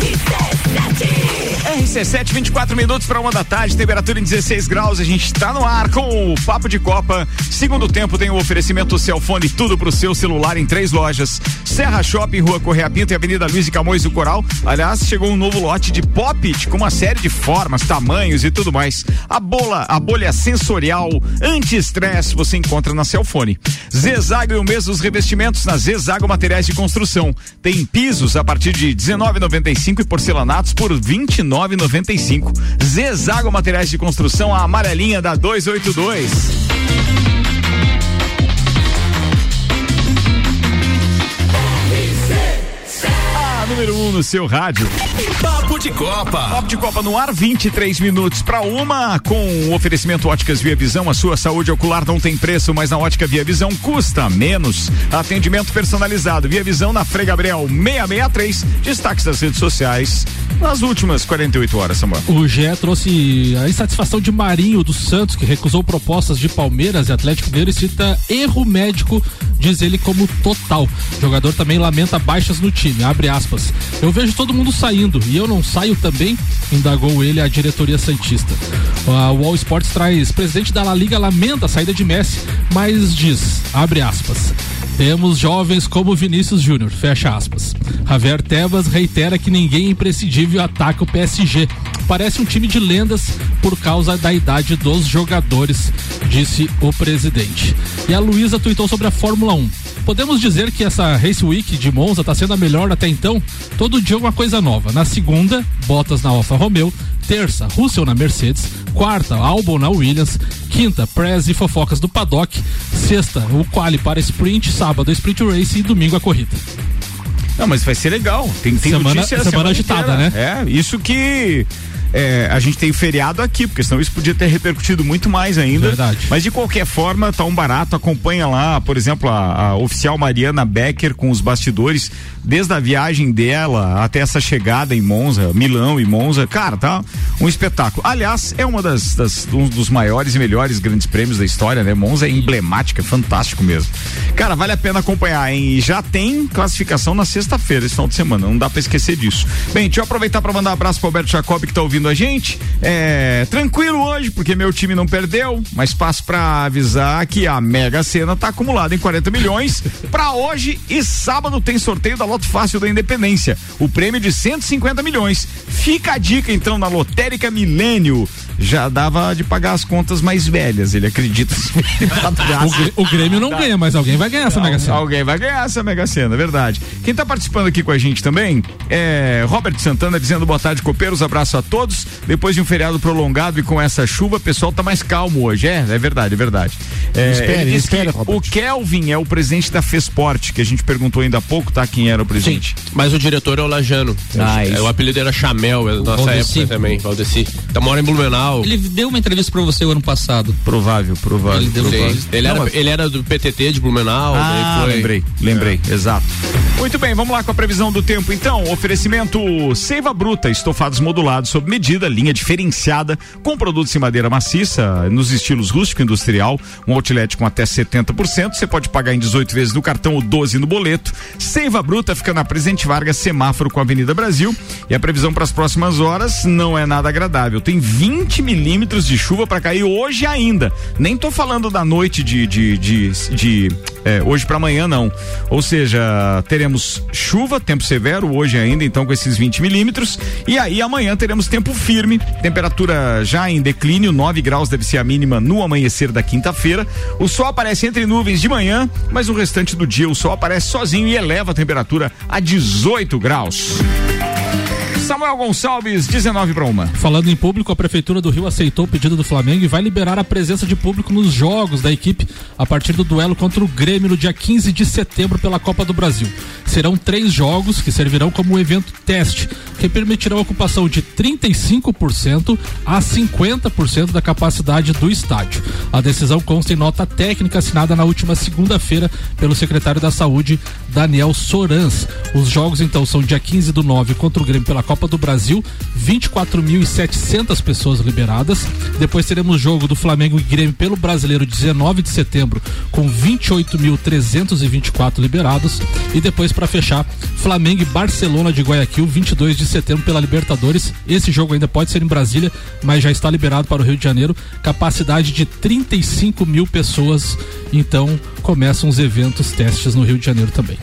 He says nothing. RC7, 24 minutos para uma da tarde, temperatura em 16 graus. A gente está no ar com o Papo de Copa. Segundo tempo tem o oferecimento Celfone, tudo pro seu celular em três lojas: Serra Shopping, Rua Correia Pinto e Avenida Luiz e Camões do Coral. Aliás, chegou um novo lote de Pop-It com uma série de formas, tamanhos e tudo mais. A bola, a bolha sensorial anti-estresse você encontra na Celfone. Zezago e o mês dos revestimentos na Zezago Materiais de Construção. Tem pisos a partir de 19,95 e porcelanatos por 29,95. Zezago Materiais de Construção, a amarelinha da 282. Número 1 um no seu rádio. Papo de Copa. Papo de Copa no ar, 23 minutos para uma, com o oferecimento Óticas Via Visão. A sua saúde ocular não tem preço, mas na Ótica Via Visão custa menos. Atendimento personalizado. Via Visão na Frei Gabriel 663. Destaques das redes sociais nas últimas 48 horas, Samuel. O GE trouxe a insatisfação de Marinho dos Santos, que recusou propostas de Palmeiras e Atlético Mineiro e cita erro médico, diz ele como total. O jogador também lamenta baixas no time, abre aspas. Eu vejo todo mundo saindo e eu não saio também, indagou ele a diretoria Santista. A Wall Sports traz, presidente da La Liga lamenta a saída de Messi, mas diz, abre aspas. Temos jovens como Vinícius Júnior, fecha aspas. Javier Tebas reitera que ninguém é imprescindível ataca o PSG. Parece um time de lendas por causa da idade dos jogadores, disse o presidente. E a Luísa tuitou sobre a Fórmula 1. Podemos dizer que essa Race Week de Monza está sendo a melhor até então? Todo dia uma coisa nova. Na segunda, Bottas na Alfa Romeo. Terça, Russell na Mercedes. Quarta, Albon na Williams. Quinta, Prez e fofocas do paddock. Sexta, o quali para sprint. Sábado, sprint race e domingo a corrida. Não, mas vai ser legal. Tem, tem Semana- notícia a semana agitada, inteira. né? É, isso que é, a gente tem feriado aqui, porque senão isso podia ter repercutido muito mais ainda. Verdade. Mas de qualquer forma, tá um barato. Acompanha lá, por exemplo, a, a oficial Mariana Becker com os bastidores, desde a viagem dela até essa chegada em Monza, Milão e Monza. Cara, tá um espetáculo. Aliás, é uma das, das- um dos maiores e melhores grandes prêmios da história, né? Monza é emblemática, é fantástico mesmo. Cara, vale a pena acompanhar, hein? E já tem classificação na sexta-feira, esse final de semana. Não dá pra esquecer disso. Bem, deixa eu aproveitar pra mandar um abraço pro Alberto Jacob que tá ouvindo a gente. É, tranquilo hoje, porque meu time não perdeu, mas passo pra avisar que a Mega Sena tá acumulada em 40 milhões. Pra hoje e sábado tem sorteio da Loto Fácil da Independência. O prêmio de 150 milhões. Fica a dica então na Lotérica Milênio. Já dava de pagar as contas mais velhas, ele acredita. O, o Grêmio não ganha, mas alguém vai ganhar essa Mega Sena. Alguém vai ganhar essa Mega Sena, verdade. Quem tá participando aqui com a gente também é Robert Santana dizendo boa tarde, copeiros, abraço a todos. Depois de um feriado prolongado e com essa chuva, o pessoal tá mais calmo hoje. É, é verdade, é verdade. É, Espere, Robert. O Kelvin é o presidente da Fesport, que a gente perguntou ainda há pouco, tá? Quem era o presidente. Mas o diretor é o Lajano. Ah, É, o apelido era Chamel, é da nossa Valdeci. época também, Valdeci. Tá mora em Blumenau. Ele deu uma entrevista pra você o ano passado. Provável, provável. Ele deu provável. Ele, era, Não, mas- ele era do PTT de Blumenau. Ah, foi. lembrei, lembrei, exato. Muito bem, vamos lá com a previsão do tempo então. Oferecimento Seiva Bruta, estofados modulados sob medida, linha diferenciada, com produtos em madeira maciça, nos estilos rústico e industrial, um outlet com até 70%. Você pode pagar em 18 vezes no cartão ou 12 no boleto. Seiva Bruta fica na Presidente Vargas, semáforo com a Avenida Brasil. E a previsão para as próximas horas não é nada agradável. Tem 20 milímetros de chuva para cair hoje ainda. Nem tô falando da noite de, de, de, de, é, hoje para amanhã, não. Ou seja, teremos chuva, tempo severo hoje ainda, então com esses 20 milímetros. E aí amanhã teremos tempo firme, temperatura já em declínio, 9 graus deve ser a mínima no amanhecer da quinta-feira. O sol aparece entre nuvens de manhã, mas o restante do dia o sol aparece sozinho e eleva a temperatura a 18 graus. Samuel Gonçalves, 19 para uma. Falando em público, a Prefeitura do Rio aceitou o pedido do Flamengo e vai liberar a presença de público nos jogos da equipe a partir do duelo contra o Grêmio no dia 15 de setembro pela Copa do Brasil. Serão três jogos que servirão como evento teste, que permitirão a ocupação de 35% a 50% da capacidade do estádio. A decisão consta em nota técnica assinada na última segunda-feira pelo secretário da Saúde, Daniel Sorans. Os jogos então são dia 15 do 9 contra o Grêmio pela Copa do Brasil, 24.700 pessoas liberadas. Depois teremos jogo do Flamengo e Grêmio pelo Brasileiro 19 de setembro com 28.324 liberados e depois para fechar Flamengo e Barcelona de Guayaquil 22 de setembro pela Libertadores. Esse jogo ainda pode ser em Brasília, mas já está liberado para o Rio de Janeiro. Capacidade de 35 mil pessoas. Então começam os eventos testes no Rio de Janeiro também.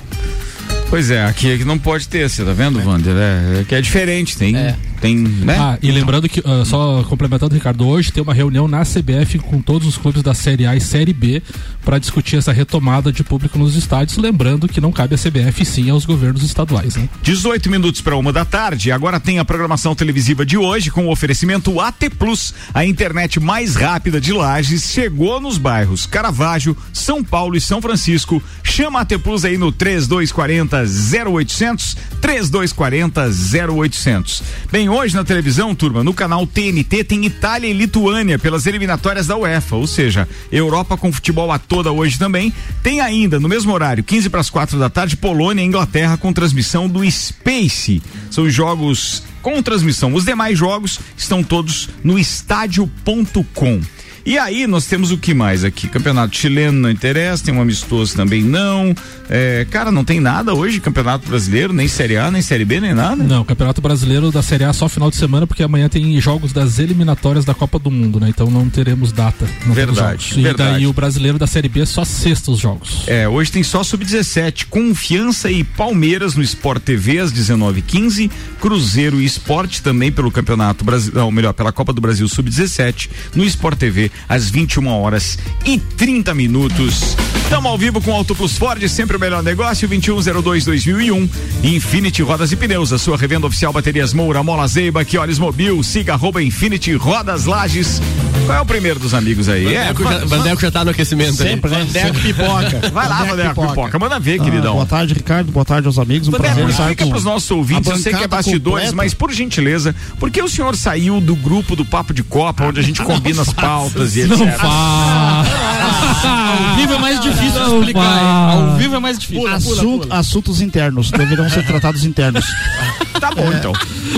Pois é, aqui é que não pode ter, você tá vendo, Wander? É, é que é diferente, tem, tem, né? Ah, e lembrando que, ah, só complementando, Ricardo, hoje tem uma reunião na CBF com todos os clubes da Série A e Série B para discutir essa retomada de público nos estádios. Lembrando que não cabe à CBF sim aos governos estaduais, né? 18 minutos para uma da tarde. Agora tem a programação televisiva de hoje com o oferecimento AT Plus. A internet mais rápida de Lages chegou nos bairros Caravaggio, São Paulo e São Francisco. Chama a AT Plus aí no 3240 0800 3240 0800. Bem, hoje na televisão, turma, no canal TNT tem Itália e Lituânia pelas eliminatórias da UEFA, ou seja, Europa com futebol a toda hoje também. Tem ainda no mesmo horário, 15 para as 4 da tarde, Polônia e Inglaterra com transmissão do Space. São jogos com transmissão. Os demais jogos estão todos no estádio.com. E aí nós temos o que mais aqui? Campeonato chileno não interessa, tem um amistoso também não. É, cara, não tem nada hoje, Campeonato Brasileiro, nem Série A, nem Série B, nem nada. Não, Campeonato Brasileiro da Série A só final de semana, porque amanhã tem jogos das eliminatórias da Copa do Mundo, né? Então não teremos data. Não teremos Verdade. E daí o brasileiro da Série B só sexta os jogos. É, hoje tem só sub-17, Confiança e Palmeiras no Sport TV às 19h15, Cruzeiro e Esporte também pelo Campeonato Brasileiro, ou melhor, pela Copa do Brasil sub-17 no Sport TV às 21 horas e 30 minutos. Estamos ao vivo com Auto Plus Ford, sempre o melhor negócio, 2102-2001. Infinity Rodas e Pneus, a sua revenda oficial Baterias Moura, Mola Zeiba, Quiores Mobil, siga arroba Infinity Rodas Lages. Qual é o primeiro dos amigos aí? Vandeco já- Vandeco já tá no aquecimento aí. Sempre, né? Vandeco Pipoca. Vai lá, Vandeco Vandeco Pipoca. Manda ver, Ah, queridão. boa tarde, Ricardo. Boa tarde aos amigos. Um Vandeco, prazer estar explica com para os nossos ouvintes, eu sei que é bastidores, completa. mas por gentileza, por que o senhor saiu do grupo do Papo de Copa, onde a gente combina as pautas e etc? Não faz. Ao vivo é mais difícil de Não explicar. Ao vivo é mais difícil. Assunto- Assuntos internos, deverão ser tratados internos. Tá bom, então.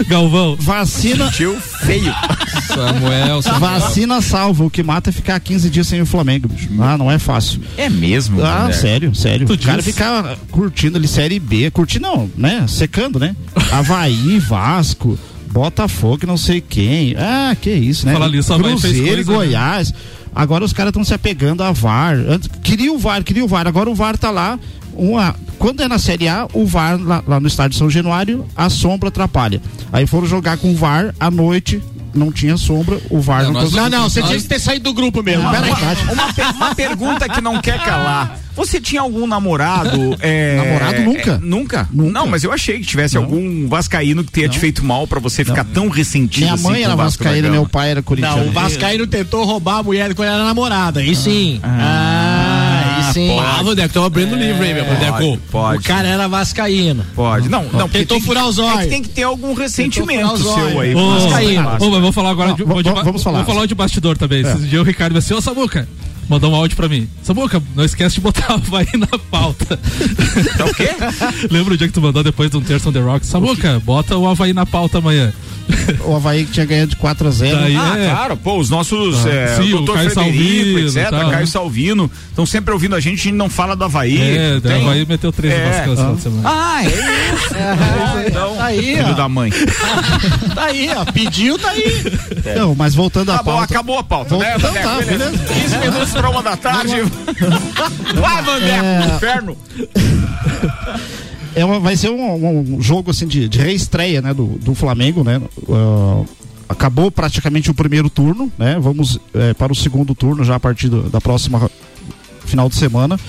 Galvão. Vacina. Tio feio. Samuel, Samuel. Vacina salva. O que mata é ficar 15 dias sem o Flamengo, bicho. Ah, não é fácil. É mesmo? Ah, sério, sério. Tu o cara disse? fica curtindo ali Série B. Curtir não, né? Secando, né? Havaí, Vasco. Botafogo, não sei quem. Ah, que isso, né? Falar nisso, Havaí fez Cruzeiro e coisa, né? Goiás. Agora os caras estão se apegando a VAR. Antes, queria o VAR, queria o VAR. Agora o VAR tá lá. Uma, quando é na Série A, o VAR lá, lá no estádio São Januário, a sombra atrapalha. Aí foram jogar com o VAR à noite, não tinha sombra, o VAR não, Não, conseguiu- não, você tinha que ter saído do grupo mesmo. Uma, Peraí. uma, uma per- uma pergunta que não quer calar. Você tinha algum namorado? é, Namorado nunca. é, nunca? Nunca. Não, mas eu achei que tivesse algum vascaíno que tenha te feito mal pra você ficar tão ressentido. Minha assim mãe com era vascaína, meu pai era corintiano. Não, o Vascaíno tentou roubar a mulher quando era namorada. Aí sim. Ah, aí sim. Ah, Vandeco, tamo abrindo o livro aí, meu Vandeco. Pode. O cara era vascaíno. Pode. Não, não. porque Tentou tem- furar os é que olhos. tem que ter algum ressentimento seu aí. Ô, Vascaíno. Ô, mas vamos falar agora Não, de, vamos falar. Vamos falar de bastidor também. É. Esse dia o Ricardo vai assim, ô Samuca, mandou um áudio pra mim. Samuca, não esquece de botar o Havaí na pauta. Tá o quê? Lembra o dia que tu mandou depois de um terço on The Rock? Samuca, bota o Havaí na pauta amanhã. O Havaí que tinha ganhado de 4 a 0 Daí Ah, é. claro, pô, os nossos Ah, é, sim, o doutor Caio Frederico, Salvino, etc, tal. Caio Salvino, estão sempre ouvindo a gente, a gente não fala do Havaí. É, o tem- Havaí meteu três É. no de semana. Ah, é isso. Ah, então, Tá aí, filho ó. da mãe. Tá aí, ó. Pediu, tá aí. Não, mas voltando à Tá bom, pauta. acabou a pauta, Vol- né, então Vandeco? tá, beleza. beleza. 15 minutos pra uma da tarde. Vai, Vandeco, É. inferno. É uma- vai ser um, um jogo assim de, de reestreia né, do, do Flamengo, né? Ah, acabou praticamente o primeiro turno, né? Vamos eh, para o segundo turno já a partir do- da próxima final de semana.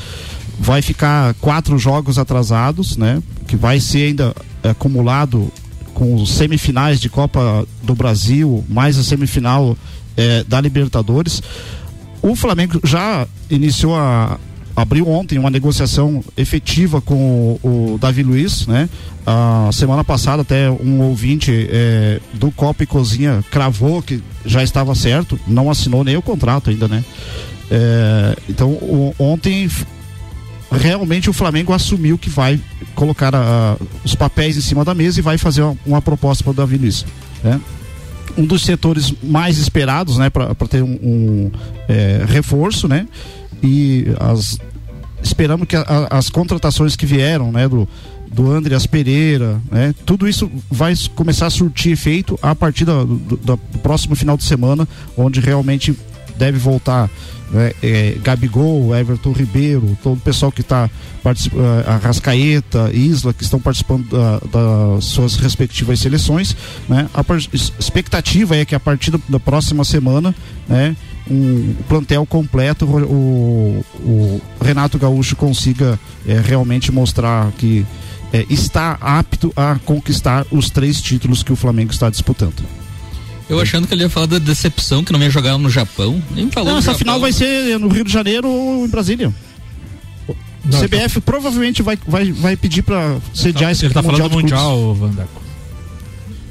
Vai ficar quatro jogos atrasados, né? Que vai ser ainda acumulado com os semifinais de Copa do Brasil, mais a semifinal eh, da Libertadores. O Flamengo já iniciou a abriu ontem uma negociação efetiva com o, o Davi Luiz, né? A semana passada até um ouvinte eh, do Copa e Cozinha cravou que já estava certo, não assinou nem o contrato ainda, né? Eh, então o- ontem realmente o Flamengo assumiu que vai colocar a- os papéis em cima da mesa e vai fazer uma, uma proposta para o Davi Luiz, né? um dos setores mais esperados, né, para ter um, um, é, reforço, né, e as esperamos que a- a- as contratações que vieram, né, do do Andreas Pereira, né, tudo isso vai começar a surtir efeito a partir do, do- do próximo final de semana, onde realmente deve voltar né, é, Gabigol, Everton Ribeiro, todo o pessoal que está participando, Arrascaeta, Isla, que estão participando da- das suas respectivas seleções. Né? A expectativa é que a partir da próxima semana, né, um plantel completo, o, o Renato Gaúcho consiga é, realmente mostrar que é, está apto a conquistar os três títulos que o Flamengo está disputando. Eu achando que ele ia falar da decepção que não ia jogar no Japão. Nem falou Não, essa Japão. final vai ser no Rio de Janeiro ou em Brasília. O CBF provavelmente vai, vai, vai pedir para sediar esse Ele tá falando do. Mundial, Vandeco.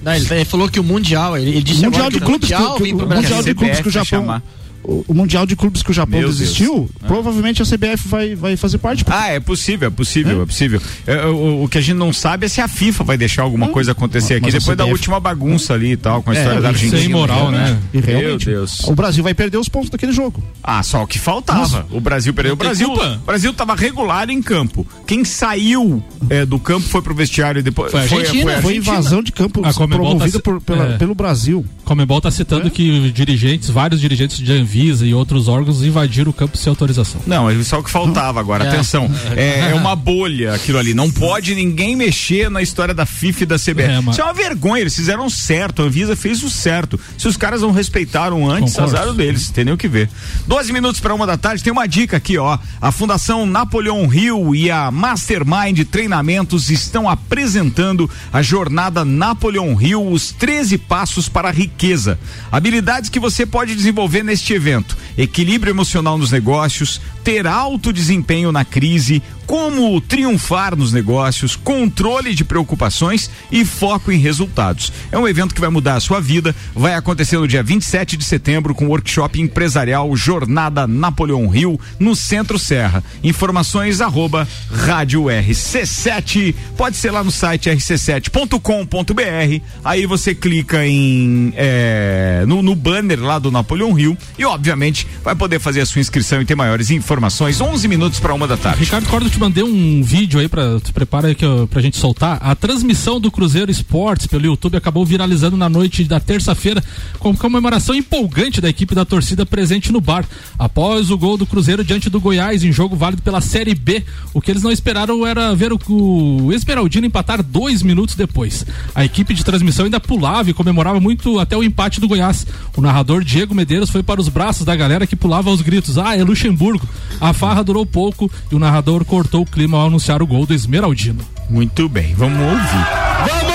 Não, ele, ele falou que o Mundial, ele, ele disse o mundial agora de que clubes Mundial que, que, mundial de clubes que o Japão chamar. O, o mundial de clubes que o Japão Meu desistiu Ah. provavelmente a CBF vai, vai fazer parte Ah, é possível, é possível, é, possível. É, o, o que a gente não sabe é se a FIFA vai deixar alguma coisa acontecer aqui mas depois da CBF última bagunça ali e tal, com a história É, da isso é Argentina. imoral, né? e Meu realmente Deus. o Brasil vai perder os pontos daquele jogo Ah, só o que faltava. O Brasil perdeu. O Brasil, o Brasil tava regular em campo. Quem saiu é, do campo foi pro vestiário e depois Foi a Argentina, foi Argentina. invasão de campo A Comebol promovida tá- por, pela- é. pelo Brasil Comebol tá citando que dirigentes, vários dirigentes de Anvisa e outros órgãos invadiram o campo sem autorização. Não, é só o que faltava agora. É. Atenção, é, é uma bolha aquilo ali. Não pode ninguém mexer na história da FIFA e da CBF. É, mas- Isso é uma vergonha. Eles fizeram certo. A Anvisa fez o certo. Se os caras não respeitaram antes, Concordo. azar deles. Tem nem o que ver. 12 minutos para uma da tarde. Tem uma dica aqui, ó. A Fundação Napoleão Rio e a Mastermind Treinamentos estão apresentando a jornada Napoleão Rio, os 13 passos para a riqueza. Habilidades que você pode desenvolver neste evento: equilíbrio emocional nos negócios, ter alto desempenho na crise, como triunfar nos negócios, controle de preocupações e foco em resultados. É um evento que vai mudar a sua vida. Vai acontecer no dia 27 de setembro com o workshop empresarial Jornada Napoleão Rio no Centro Serra. Informações arroba rádio RC7. Pode ser lá no site rc7.com.br. Aí você clica em é, no, no banner lá do Napoleão Rio e obviamente vai poder fazer a sua inscrição e ter maiores informações. 11 minutos para uma da tarde. Ricardo te mandei um vídeo aí pra. Se prepara aí que, eu- pra gente soltar. A transmissão do Cruzeiro Esportes pelo YouTube acabou viralizando na noite da terça-feira com comemoração empolgante da equipe da torcida presente no bar. Após o gol do Cruzeiro diante do Goiás em jogo válido pela Série B, o que eles não esperaram era ver o, o Esmeraldino empatar dois minutos depois. A equipe de transmissão ainda pulava e comemorava muito até o empate do Goiás. O narrador Diego Medeiros foi para os braços da galera que pulava aos gritos: Ah, é Luxemburgo. A farra durou pouco e o narrador cortou o clima ao anunciar o gol do Esmeraldino. Muito bem, vamos ouvir. É!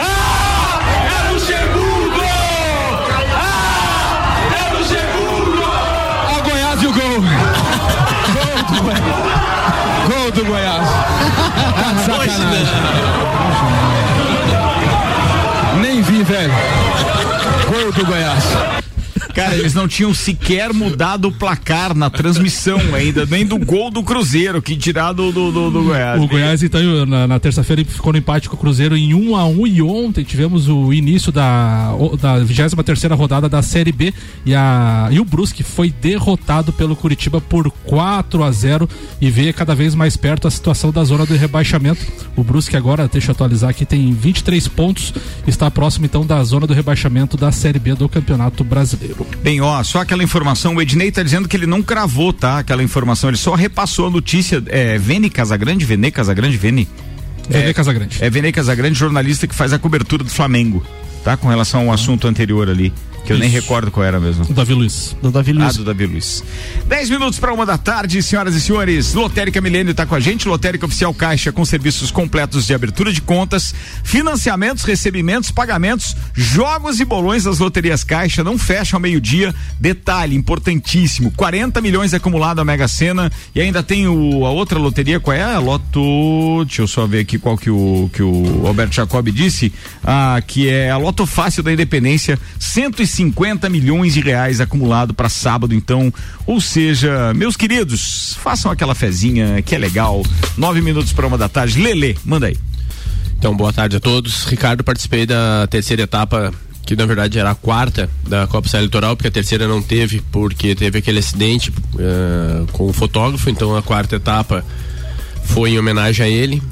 Ah! É e. Gol do Goiás. Gol do Goiás. Sacanagem. Nem vi, velho. Gol do Goiás. Cara, eles não tinham sequer mudado o placar na transmissão ainda, nem do gol do Cruzeiro, que tirar do, do, do, do Goiás. O Goiás, então, na, na terça-feira ficou no empate com o Cruzeiro em 1 a 1 e ontem tivemos o início da, da 23 rodada da Série B e, a, e o Brusque foi derrotado pelo Curitiba por 4 a 0 e vê cada vez mais perto a situação da zona do rebaixamento. O Brusque agora, deixa eu atualizar aqui, tem 23 pontos, está próximo então da zona do rebaixamento da Série B do Campeonato Brasileiro. Bem, ó, só aquela informação, o Ednei tá dizendo que ele não cravou, tá? Aquela informação, ele só repassou a notícia, é, Vene Casagrande, Vene Casagrande, Vene? Vene Casagrande. É Vene Casagrande, jornalista que faz a cobertura do Flamengo, tá? Com relação ao assunto anterior ali, que eu nem recordo qual era mesmo. Davi Luiz. Do Davi Ah, Luiz. do Davi Luiz. 10 minutos para uma da tarde, senhoras e senhores. Lotérica Milênio está com a gente. Lotérica Oficial Caixa com serviços completos de abertura de contas, financiamentos, recebimentos, pagamentos, jogos e bolões das loterias Caixa. Não fecha ao meio-dia. Detalhe importantíssimo: 40 milhões acumulado a Mega Sena e ainda tem o, a outra loteria. Qual é? A Loto. Deixa eu só ver aqui qual que o, que o Alberto Jacob disse. Ah, que é a Loto Fácil da Independência. 150 milhões de reais acumulado para sábado, então. Ou seja, meus queridos, façam aquela fezinha que é legal. Nove minutos para uma da tarde. Lele, manda aí. Então, boa tarde a todos. Ricardo, participei da terceira etapa, que na verdade era a quarta da Copa Serra Litoral, porque a terceira não teve, porque teve aquele acidente eh, com o fotógrafo. Então, a quarta etapa foi em homenagem a ele.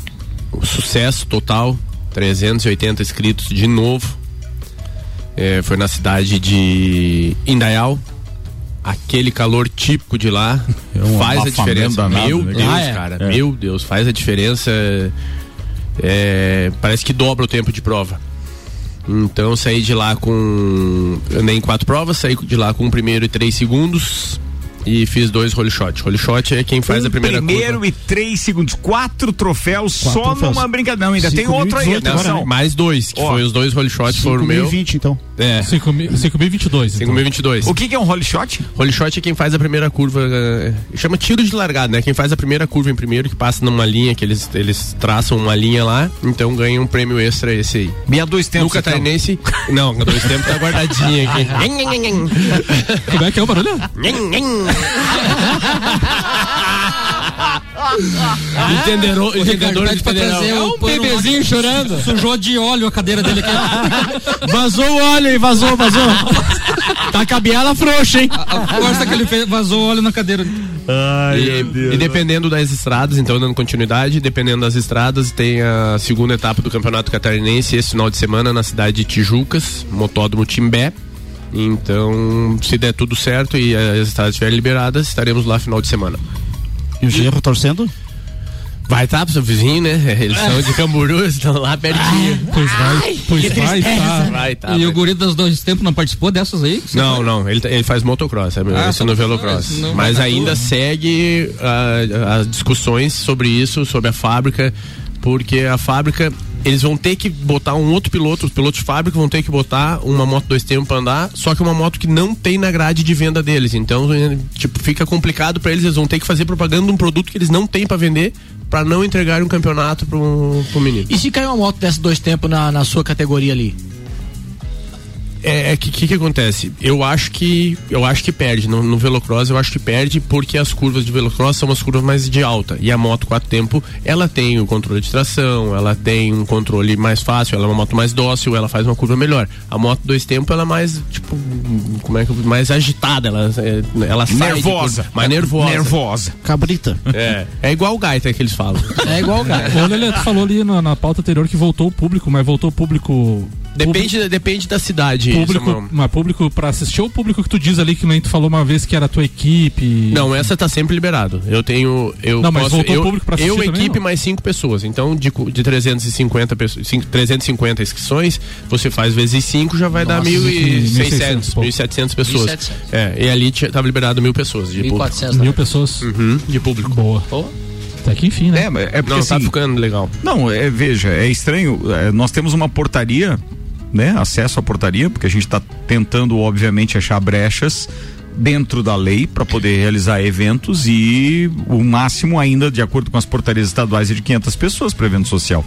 Um sucesso total, 380 inscritos de novo. Eh, foi na cidade de Indaial. Aquele calor típico de lá um faz a diferença. danado, Meu né? Deus, Ah, é? cara. É. Meu Deus, faz a diferença. É, parece que dobra o tempo de prova. Então saí de lá com. Andei em quatro provas, saí de lá com um primeiro e três segundos e fiz dois roll shot. Roll shot é quem faz Um a primeira primeiro curva. e três segundos. Quatro troféus Quatro só troféus. numa brincadeira. Não, ainda tem outro aí, Não, atenção. mais dois, que Ó, foi os dois roll shots foram meu. 2020, então. É. 5.022. 5.022. O que, que é um roll shot? Roll shot é quem faz a primeira curva. eh, chama tiro de largada, né? Quem faz a primeira curva em primeiro, que passa numa linha, que eles, eles traçam uma linha lá, então ganha um prêmio extra esse aí. E a dois tempos. No catarinense. Não, a dois tempos tá guardadinha aqui. Como é que é o barulho? Entenderou, O entendedor entenderão. trazer É o um bebezinho chorando. Sujou de óleo a cadeira dele aqui. Vazou o óleo aí, vazou, vazou. tá com a biela frouxa, hein? A força que ele fez, vazou óleo na cadeira. Ai, e, meu Deus. e dependendo das estradas, então dando continuidade, dependendo das estradas, tem a segunda etapa do Campeonato Catarinense esse final de semana na cidade de Tijucas, Motódromo Timbé. Então, se der tudo certo e as estradas estiverem liberadas, estaremos lá final de semana. E o Gerro torcendo? Vai estar pro seu vizinho, né? Eles são de Camburu, estão lá pertinho. Pois vai, pois vai, tá. Vai tá. e o guri dos dois tempos não participou dessas aí? Não, foi? não, ele, ele faz motocross, é meu, Ah, esse é no velocross. mas não Mas vai ainda tua. segue ah, as discussões sobre isso, sobre a fábrica, porque a fábrica, eles vão ter que botar um outro piloto, os pilotos de fábrica vão ter que botar uma moto dois tempos pra andar, só que uma moto que não tem na grade de venda deles. Então, tipo, fica complicado pra eles, eles vão ter que fazer propaganda de um produto que eles não têm pra vender, pra não entregarem um campeonato pro, pro menino. E se cair uma moto dessa dois tempos na, na sua categoria ali? É, é que que que acontece? Eu acho que eu acho que perde no, no velocross, eu acho que perde porque as curvas de velocross são as curvas mais de alta e a moto quatro tempo, ela tem o controle de tração, ela tem um controle mais fácil, ela é uma moto mais dócil, ela faz uma curva melhor. A moto dois tempos ela é mais tipo, como é que eu- mais agitada, ela é, ela Nervosa. curva, mais nervosa. Nervosa. Cabrita. É, é igual o gaita que eles falam. É igual o. Ô, Lelê, tu falou ali na, na pauta anterior que voltou o público, mas voltou o público. Depende, depende da cidade, Público, Samuel. mas público pra assistir ou público que tu diz ali que nem tu falou uma vez que era a tua equipe? Não, essa tá sempre liberado. Eu tenho. Eu Não, mas posso, voltou eu, público pra assistir Eu, também, equipe, não? mais cinco pessoas. Então, de, de 350 pessoas, cinco- 350 inscrições, você faz vezes 5 já vai dar Nossa, 1.600, 1.600, 1.700 pessoas. 1.700. É, e ali tava liberado mil pessoas de público. 1.400. Mil pessoas. Uhum, de público. Boa. Até que enfim, né? É, mas é porque Não, tá assim, ficando legal. Não, é, veja, é estranho. é, nós temos uma portaria, né? Acesso à portaria, porque a gente está tentando, obviamente, achar brechas dentro da lei para poder realizar eventos e o máximo ainda, de acordo com as portarias estaduais, é de 500 pessoas para evento social.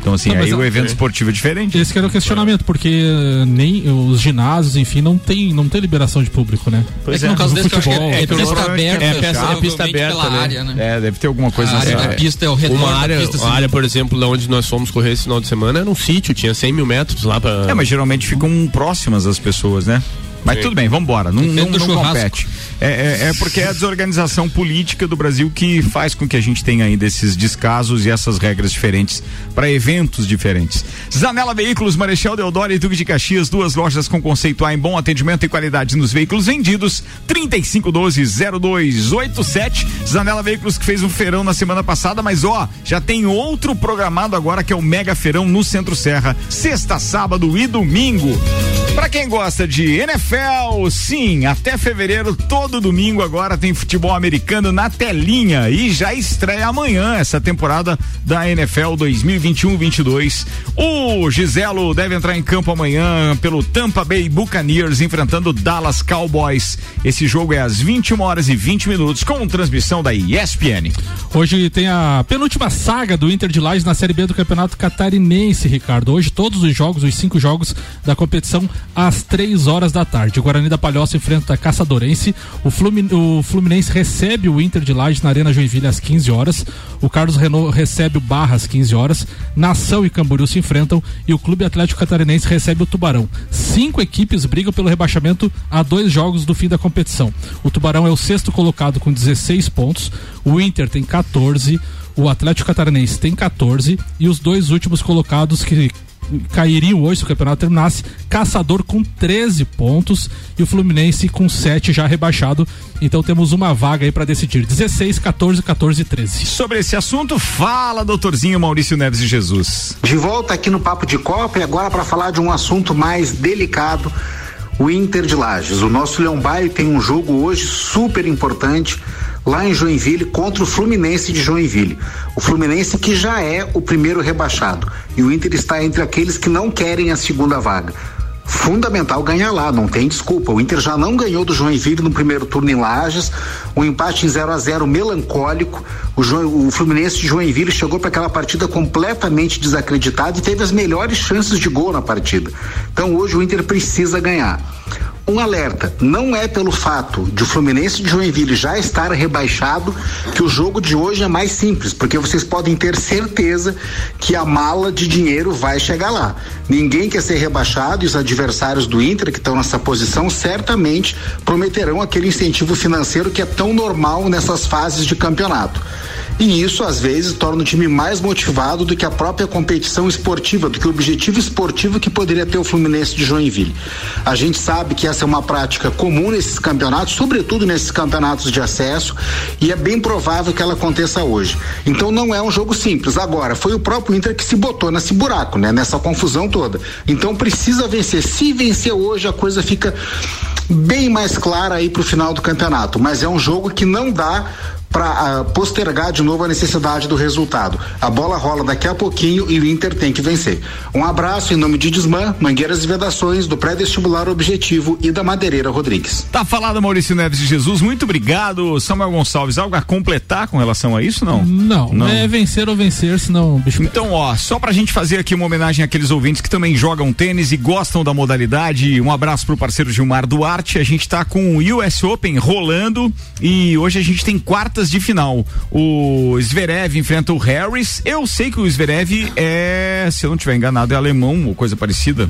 Então, assim, Não, aí o evento é. esportivo é diferente. Esse que era o questionamento, porque eh, nem os ginásios, enfim, não tem, não tem liberação de público, né? Pois é que no caso desse eu acho que futebol, é, é Então, pista aberta, é pista- é pista aberta, pela né? área, né? É, deve ter alguma coisa A área nessa da pista é ao redor Uma da área, pista. uma assim. área, por exemplo, lá onde nós fomos correr esse final de semana, era um sítio, tinha 100 mil metros lá pra. É, mas geralmente ficam próximas as pessoas, né? Mas Sim. tudo bem, vamos embora. Não, não, não compete. É, é, é porque é a desorganização política do Brasil que faz com que a gente tenha ainda esses descasos e essas regras diferentes para eventos diferentes. Zanela Veículos, Marechal Deodoro e Duque de Caxias, duas lojas com conceito A em bom atendimento e qualidade nos veículos vendidos. 3512-0287. Zanela Veículos que fez um feirão na semana passada, mas ó, já tem outro programado agora que é o Mega Feirão no Centro Serra, sexta, sábado e domingo. Pra quem gosta de NFL, sim, até fevereiro, todo domingo agora tem futebol americano na telinha e já estreia amanhã essa temporada da NFL 2021-22. O Giselo deve entrar em campo amanhã pelo Tampa Bay Buccaneers enfrentando Dallas Cowboys. Esse jogo é às 21 horas e 20 minutos com transmissão da ESPN. Hoje tem a penúltima saga do Inter de Lages na Série B do Campeonato Catarinense, Ricardo. Hoje todos os jogos, os cinco jogos da competição, às três horas da tarde. O Guarani da Palhoça enfrenta a Caçadorense. O, Flumi- o Fluminense recebe o Inter de Lages na Arena Joinville às 15 horas. O Carlos Renault recebe o Barra às 15 horas. Nação e Camboriú se enfrentam e o Clube Atlético Catarinense recebe o Tubarão. Cinco equipes brigam pelo rebaixamento a dois jogos do fim da competição. O Tubarão é o sexto colocado com 16 pontos. O Inter tem 14. O Atlético Catarinense tem 14. E os dois últimos colocados que cairiam hoje se o campeonato terminasse, Caçador com 13 pontos e o Fluminense com 7 já rebaixado. Então temos uma vaga aí para decidir: 16, 14, 14 e 13. Sobre esse assunto, fala, doutorzinho Maurício Neves de Jesus. De volta aqui no Papo de Copa e agora para falar de um assunto mais delicado, o Inter de Lages. O nosso Leão Baio tem um jogo hoje super importante lá em Joinville contra o Fluminense de Joinville. O Fluminense que já é o primeiro rebaixado e o Inter está entre aqueles que não querem a segunda vaga. Fundamental ganhar lá, não tem desculpa. O Inter já não ganhou do Joinville no primeiro turno em Lages, um empate em 0 a 0 melancólico. O, o Fluminense de Joinville chegou para aquela partida completamente desacreditado e teve as melhores chances de gol na partida. Então hoje o Inter precisa ganhar. Um alerta, não é pelo fato de o Fluminense de Joinville já estar rebaixado que o jogo de hoje é mais simples, porque vocês podem ter certeza que a mala de dinheiro vai chegar lá. Ninguém quer ser rebaixado e os adversários do Inter que estão nessa posição certamente prometerão aquele incentivo financeiro que é tão normal nessas fases de campeonato. E isso, às vezes, torna o time mais motivado do que a própria competição esportiva, do que o objetivo esportivo que poderia ter o Fluminense de Joinville. A gente sabe que essa é uma prática comum nesses campeonatos, sobretudo nesses campeonatos de acesso, e é bem provável que ela aconteça hoje. Então não é um jogo simples. Agora, foi o próprio Inter que se botou nesse buraco, né? Nessa confusão toda. Então precisa vencer. Se vencer hoje, a coisa fica bem mais clara aí pro final do campeonato. Mas é um jogo que não dá para uh, postergar de novo a necessidade do resultado. A bola rola daqui a pouquinho e o Inter tem que vencer. Um abraço em nome de Desmã, Mangueiras e Vedações, do pré-vestibular Objetivo e da Madeireira Rodrigues. Tá falado, Maurício Neves de Jesus. Muito obrigado, Samuel Gonçalves. Algo a completar com relação a isso, não? Não, não. é vencer ou vencer, senão bicho. Então, ó, só pra gente fazer aqui uma homenagem àqueles ouvintes que também jogam tênis e gostam da modalidade. Um abraço pro parceiro Gilmar Duarte. A gente tá com o US Open rolando e hoje a gente tem quartas de final. O Zverev enfrenta o Harris. Eu sei que o Zverev é, se eu não estiver enganado, é alemão ou coisa parecida.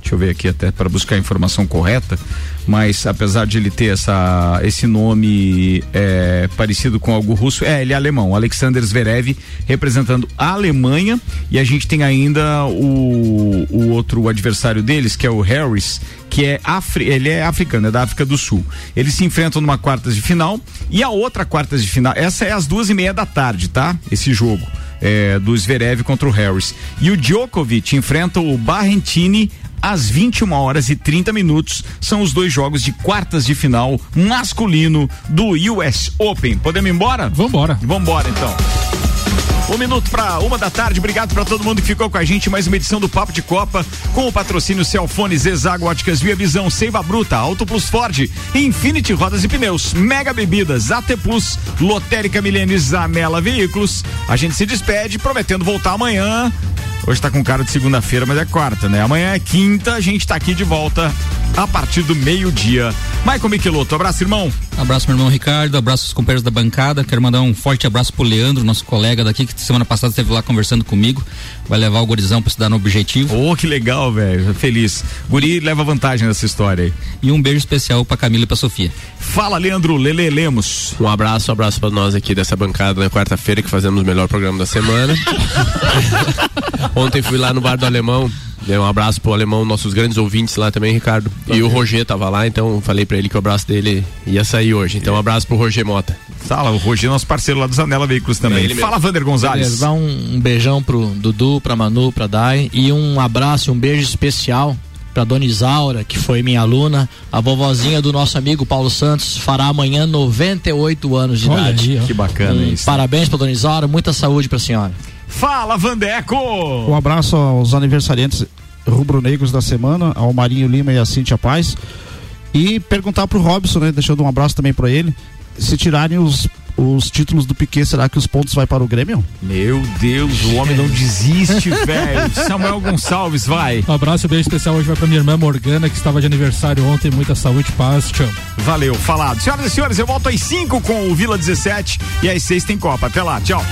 Deixa eu ver aqui até para buscar a informação correta. Mas apesar de ele ter essa, esse nome é, parecido com algo russo, é, ele é alemão. Alexander Zverev representando a Alemanha. E a gente tem ainda o, o outro adversário deles, que é o Harris, que é Afri, ele é africano, é da África do Sul. Eles se enfrentam numa quartas de final e a outra quartas de final, essa é às duas e meia da tarde, tá? Esse jogo. É, do Zverev contra o Harris. E o Djokovic enfrenta o Barrentini às 21 horas e 30 minutos. São os dois jogos de quartas de final masculino do US Open. Podemos ir embora? Vambora. Vambora então. Um minuto para uma da tarde. Obrigado para todo mundo que ficou com a gente. Mais uma edição do Papo de Copa com o patrocínio Celfone, Zezago Óticas Via Visão, Seiva Bruta, Auto Plus Ford, Infinity Rodas e Pneus, Mega Bebidas, AT Plus, Lotérica Milênios, Zanela Veículos. A gente se despede prometendo voltar amanhã Hoje tá com cara de segunda-feira, mas é quarta, né? Amanhã é quinta, a gente tá aqui de volta a partir do meio-dia. Michael Michelotto, abraço, irmão. Abraço, meu irmão Ricardo, abraço aos companheiros da bancada. Quero mandar um forte abraço pro Leandro, nosso colega daqui, que semana passada esteve lá conversando comigo. Vai levar o gurizão pra estudar no objetivo. Oh, que legal, velho. Feliz. Guri leva vantagem nessa história aí. E um beijo especial pra Camila e pra Sofia. Fala, Leandro Lele Lemos. Um abraço, um abraço pra nós aqui dessa bancada na quarta-feira que fazemos o melhor programa da semana. Ontem fui lá no bar do Alemão. Dei um abraço pro alemão, nossos grandes ouvintes lá também, Ricardo. E o Roger tava lá, então falei para ele que o abraço dele ia sair hoje. Então um abraço pro Roger Mota. Fala, o Roger, nosso parceiro lá do Zanela Veículos também. É Fala, Vander Gonzalez. Dá um, um beijão pro Dudu, pra Manu, pra Dai e um abraço, um beijo especial para Dona Isaura, que foi minha aluna, a vovozinha do nosso amigo Paulo Santos, fará amanhã 98 anos de Olha idade. Aí, que bacana um, isso. Parabéns para Dona Isaura, muita saúde para a senhora. Fala, Vandeco! Um abraço aos aniversariantes rubro-negros da semana, ao Marinho Lima e a Cintia Paz. E perguntar pro Robson, né, deixando um abraço também para ele, se tirarem os os títulos do Piquet, será que os pontos vai para o Grêmio? Meu Deus, o homem não desiste, velho. Samuel Gonçalves, vai. Um abraço bem especial hoje vai para minha irmã Morgana, que estava de aniversário ontem. Muita saúde, paz, tchau. Valeu, falado. Senhoras e senhores, eu volto às 5 com o Vila 17 e às 6 tem Copa. Até lá, tchau.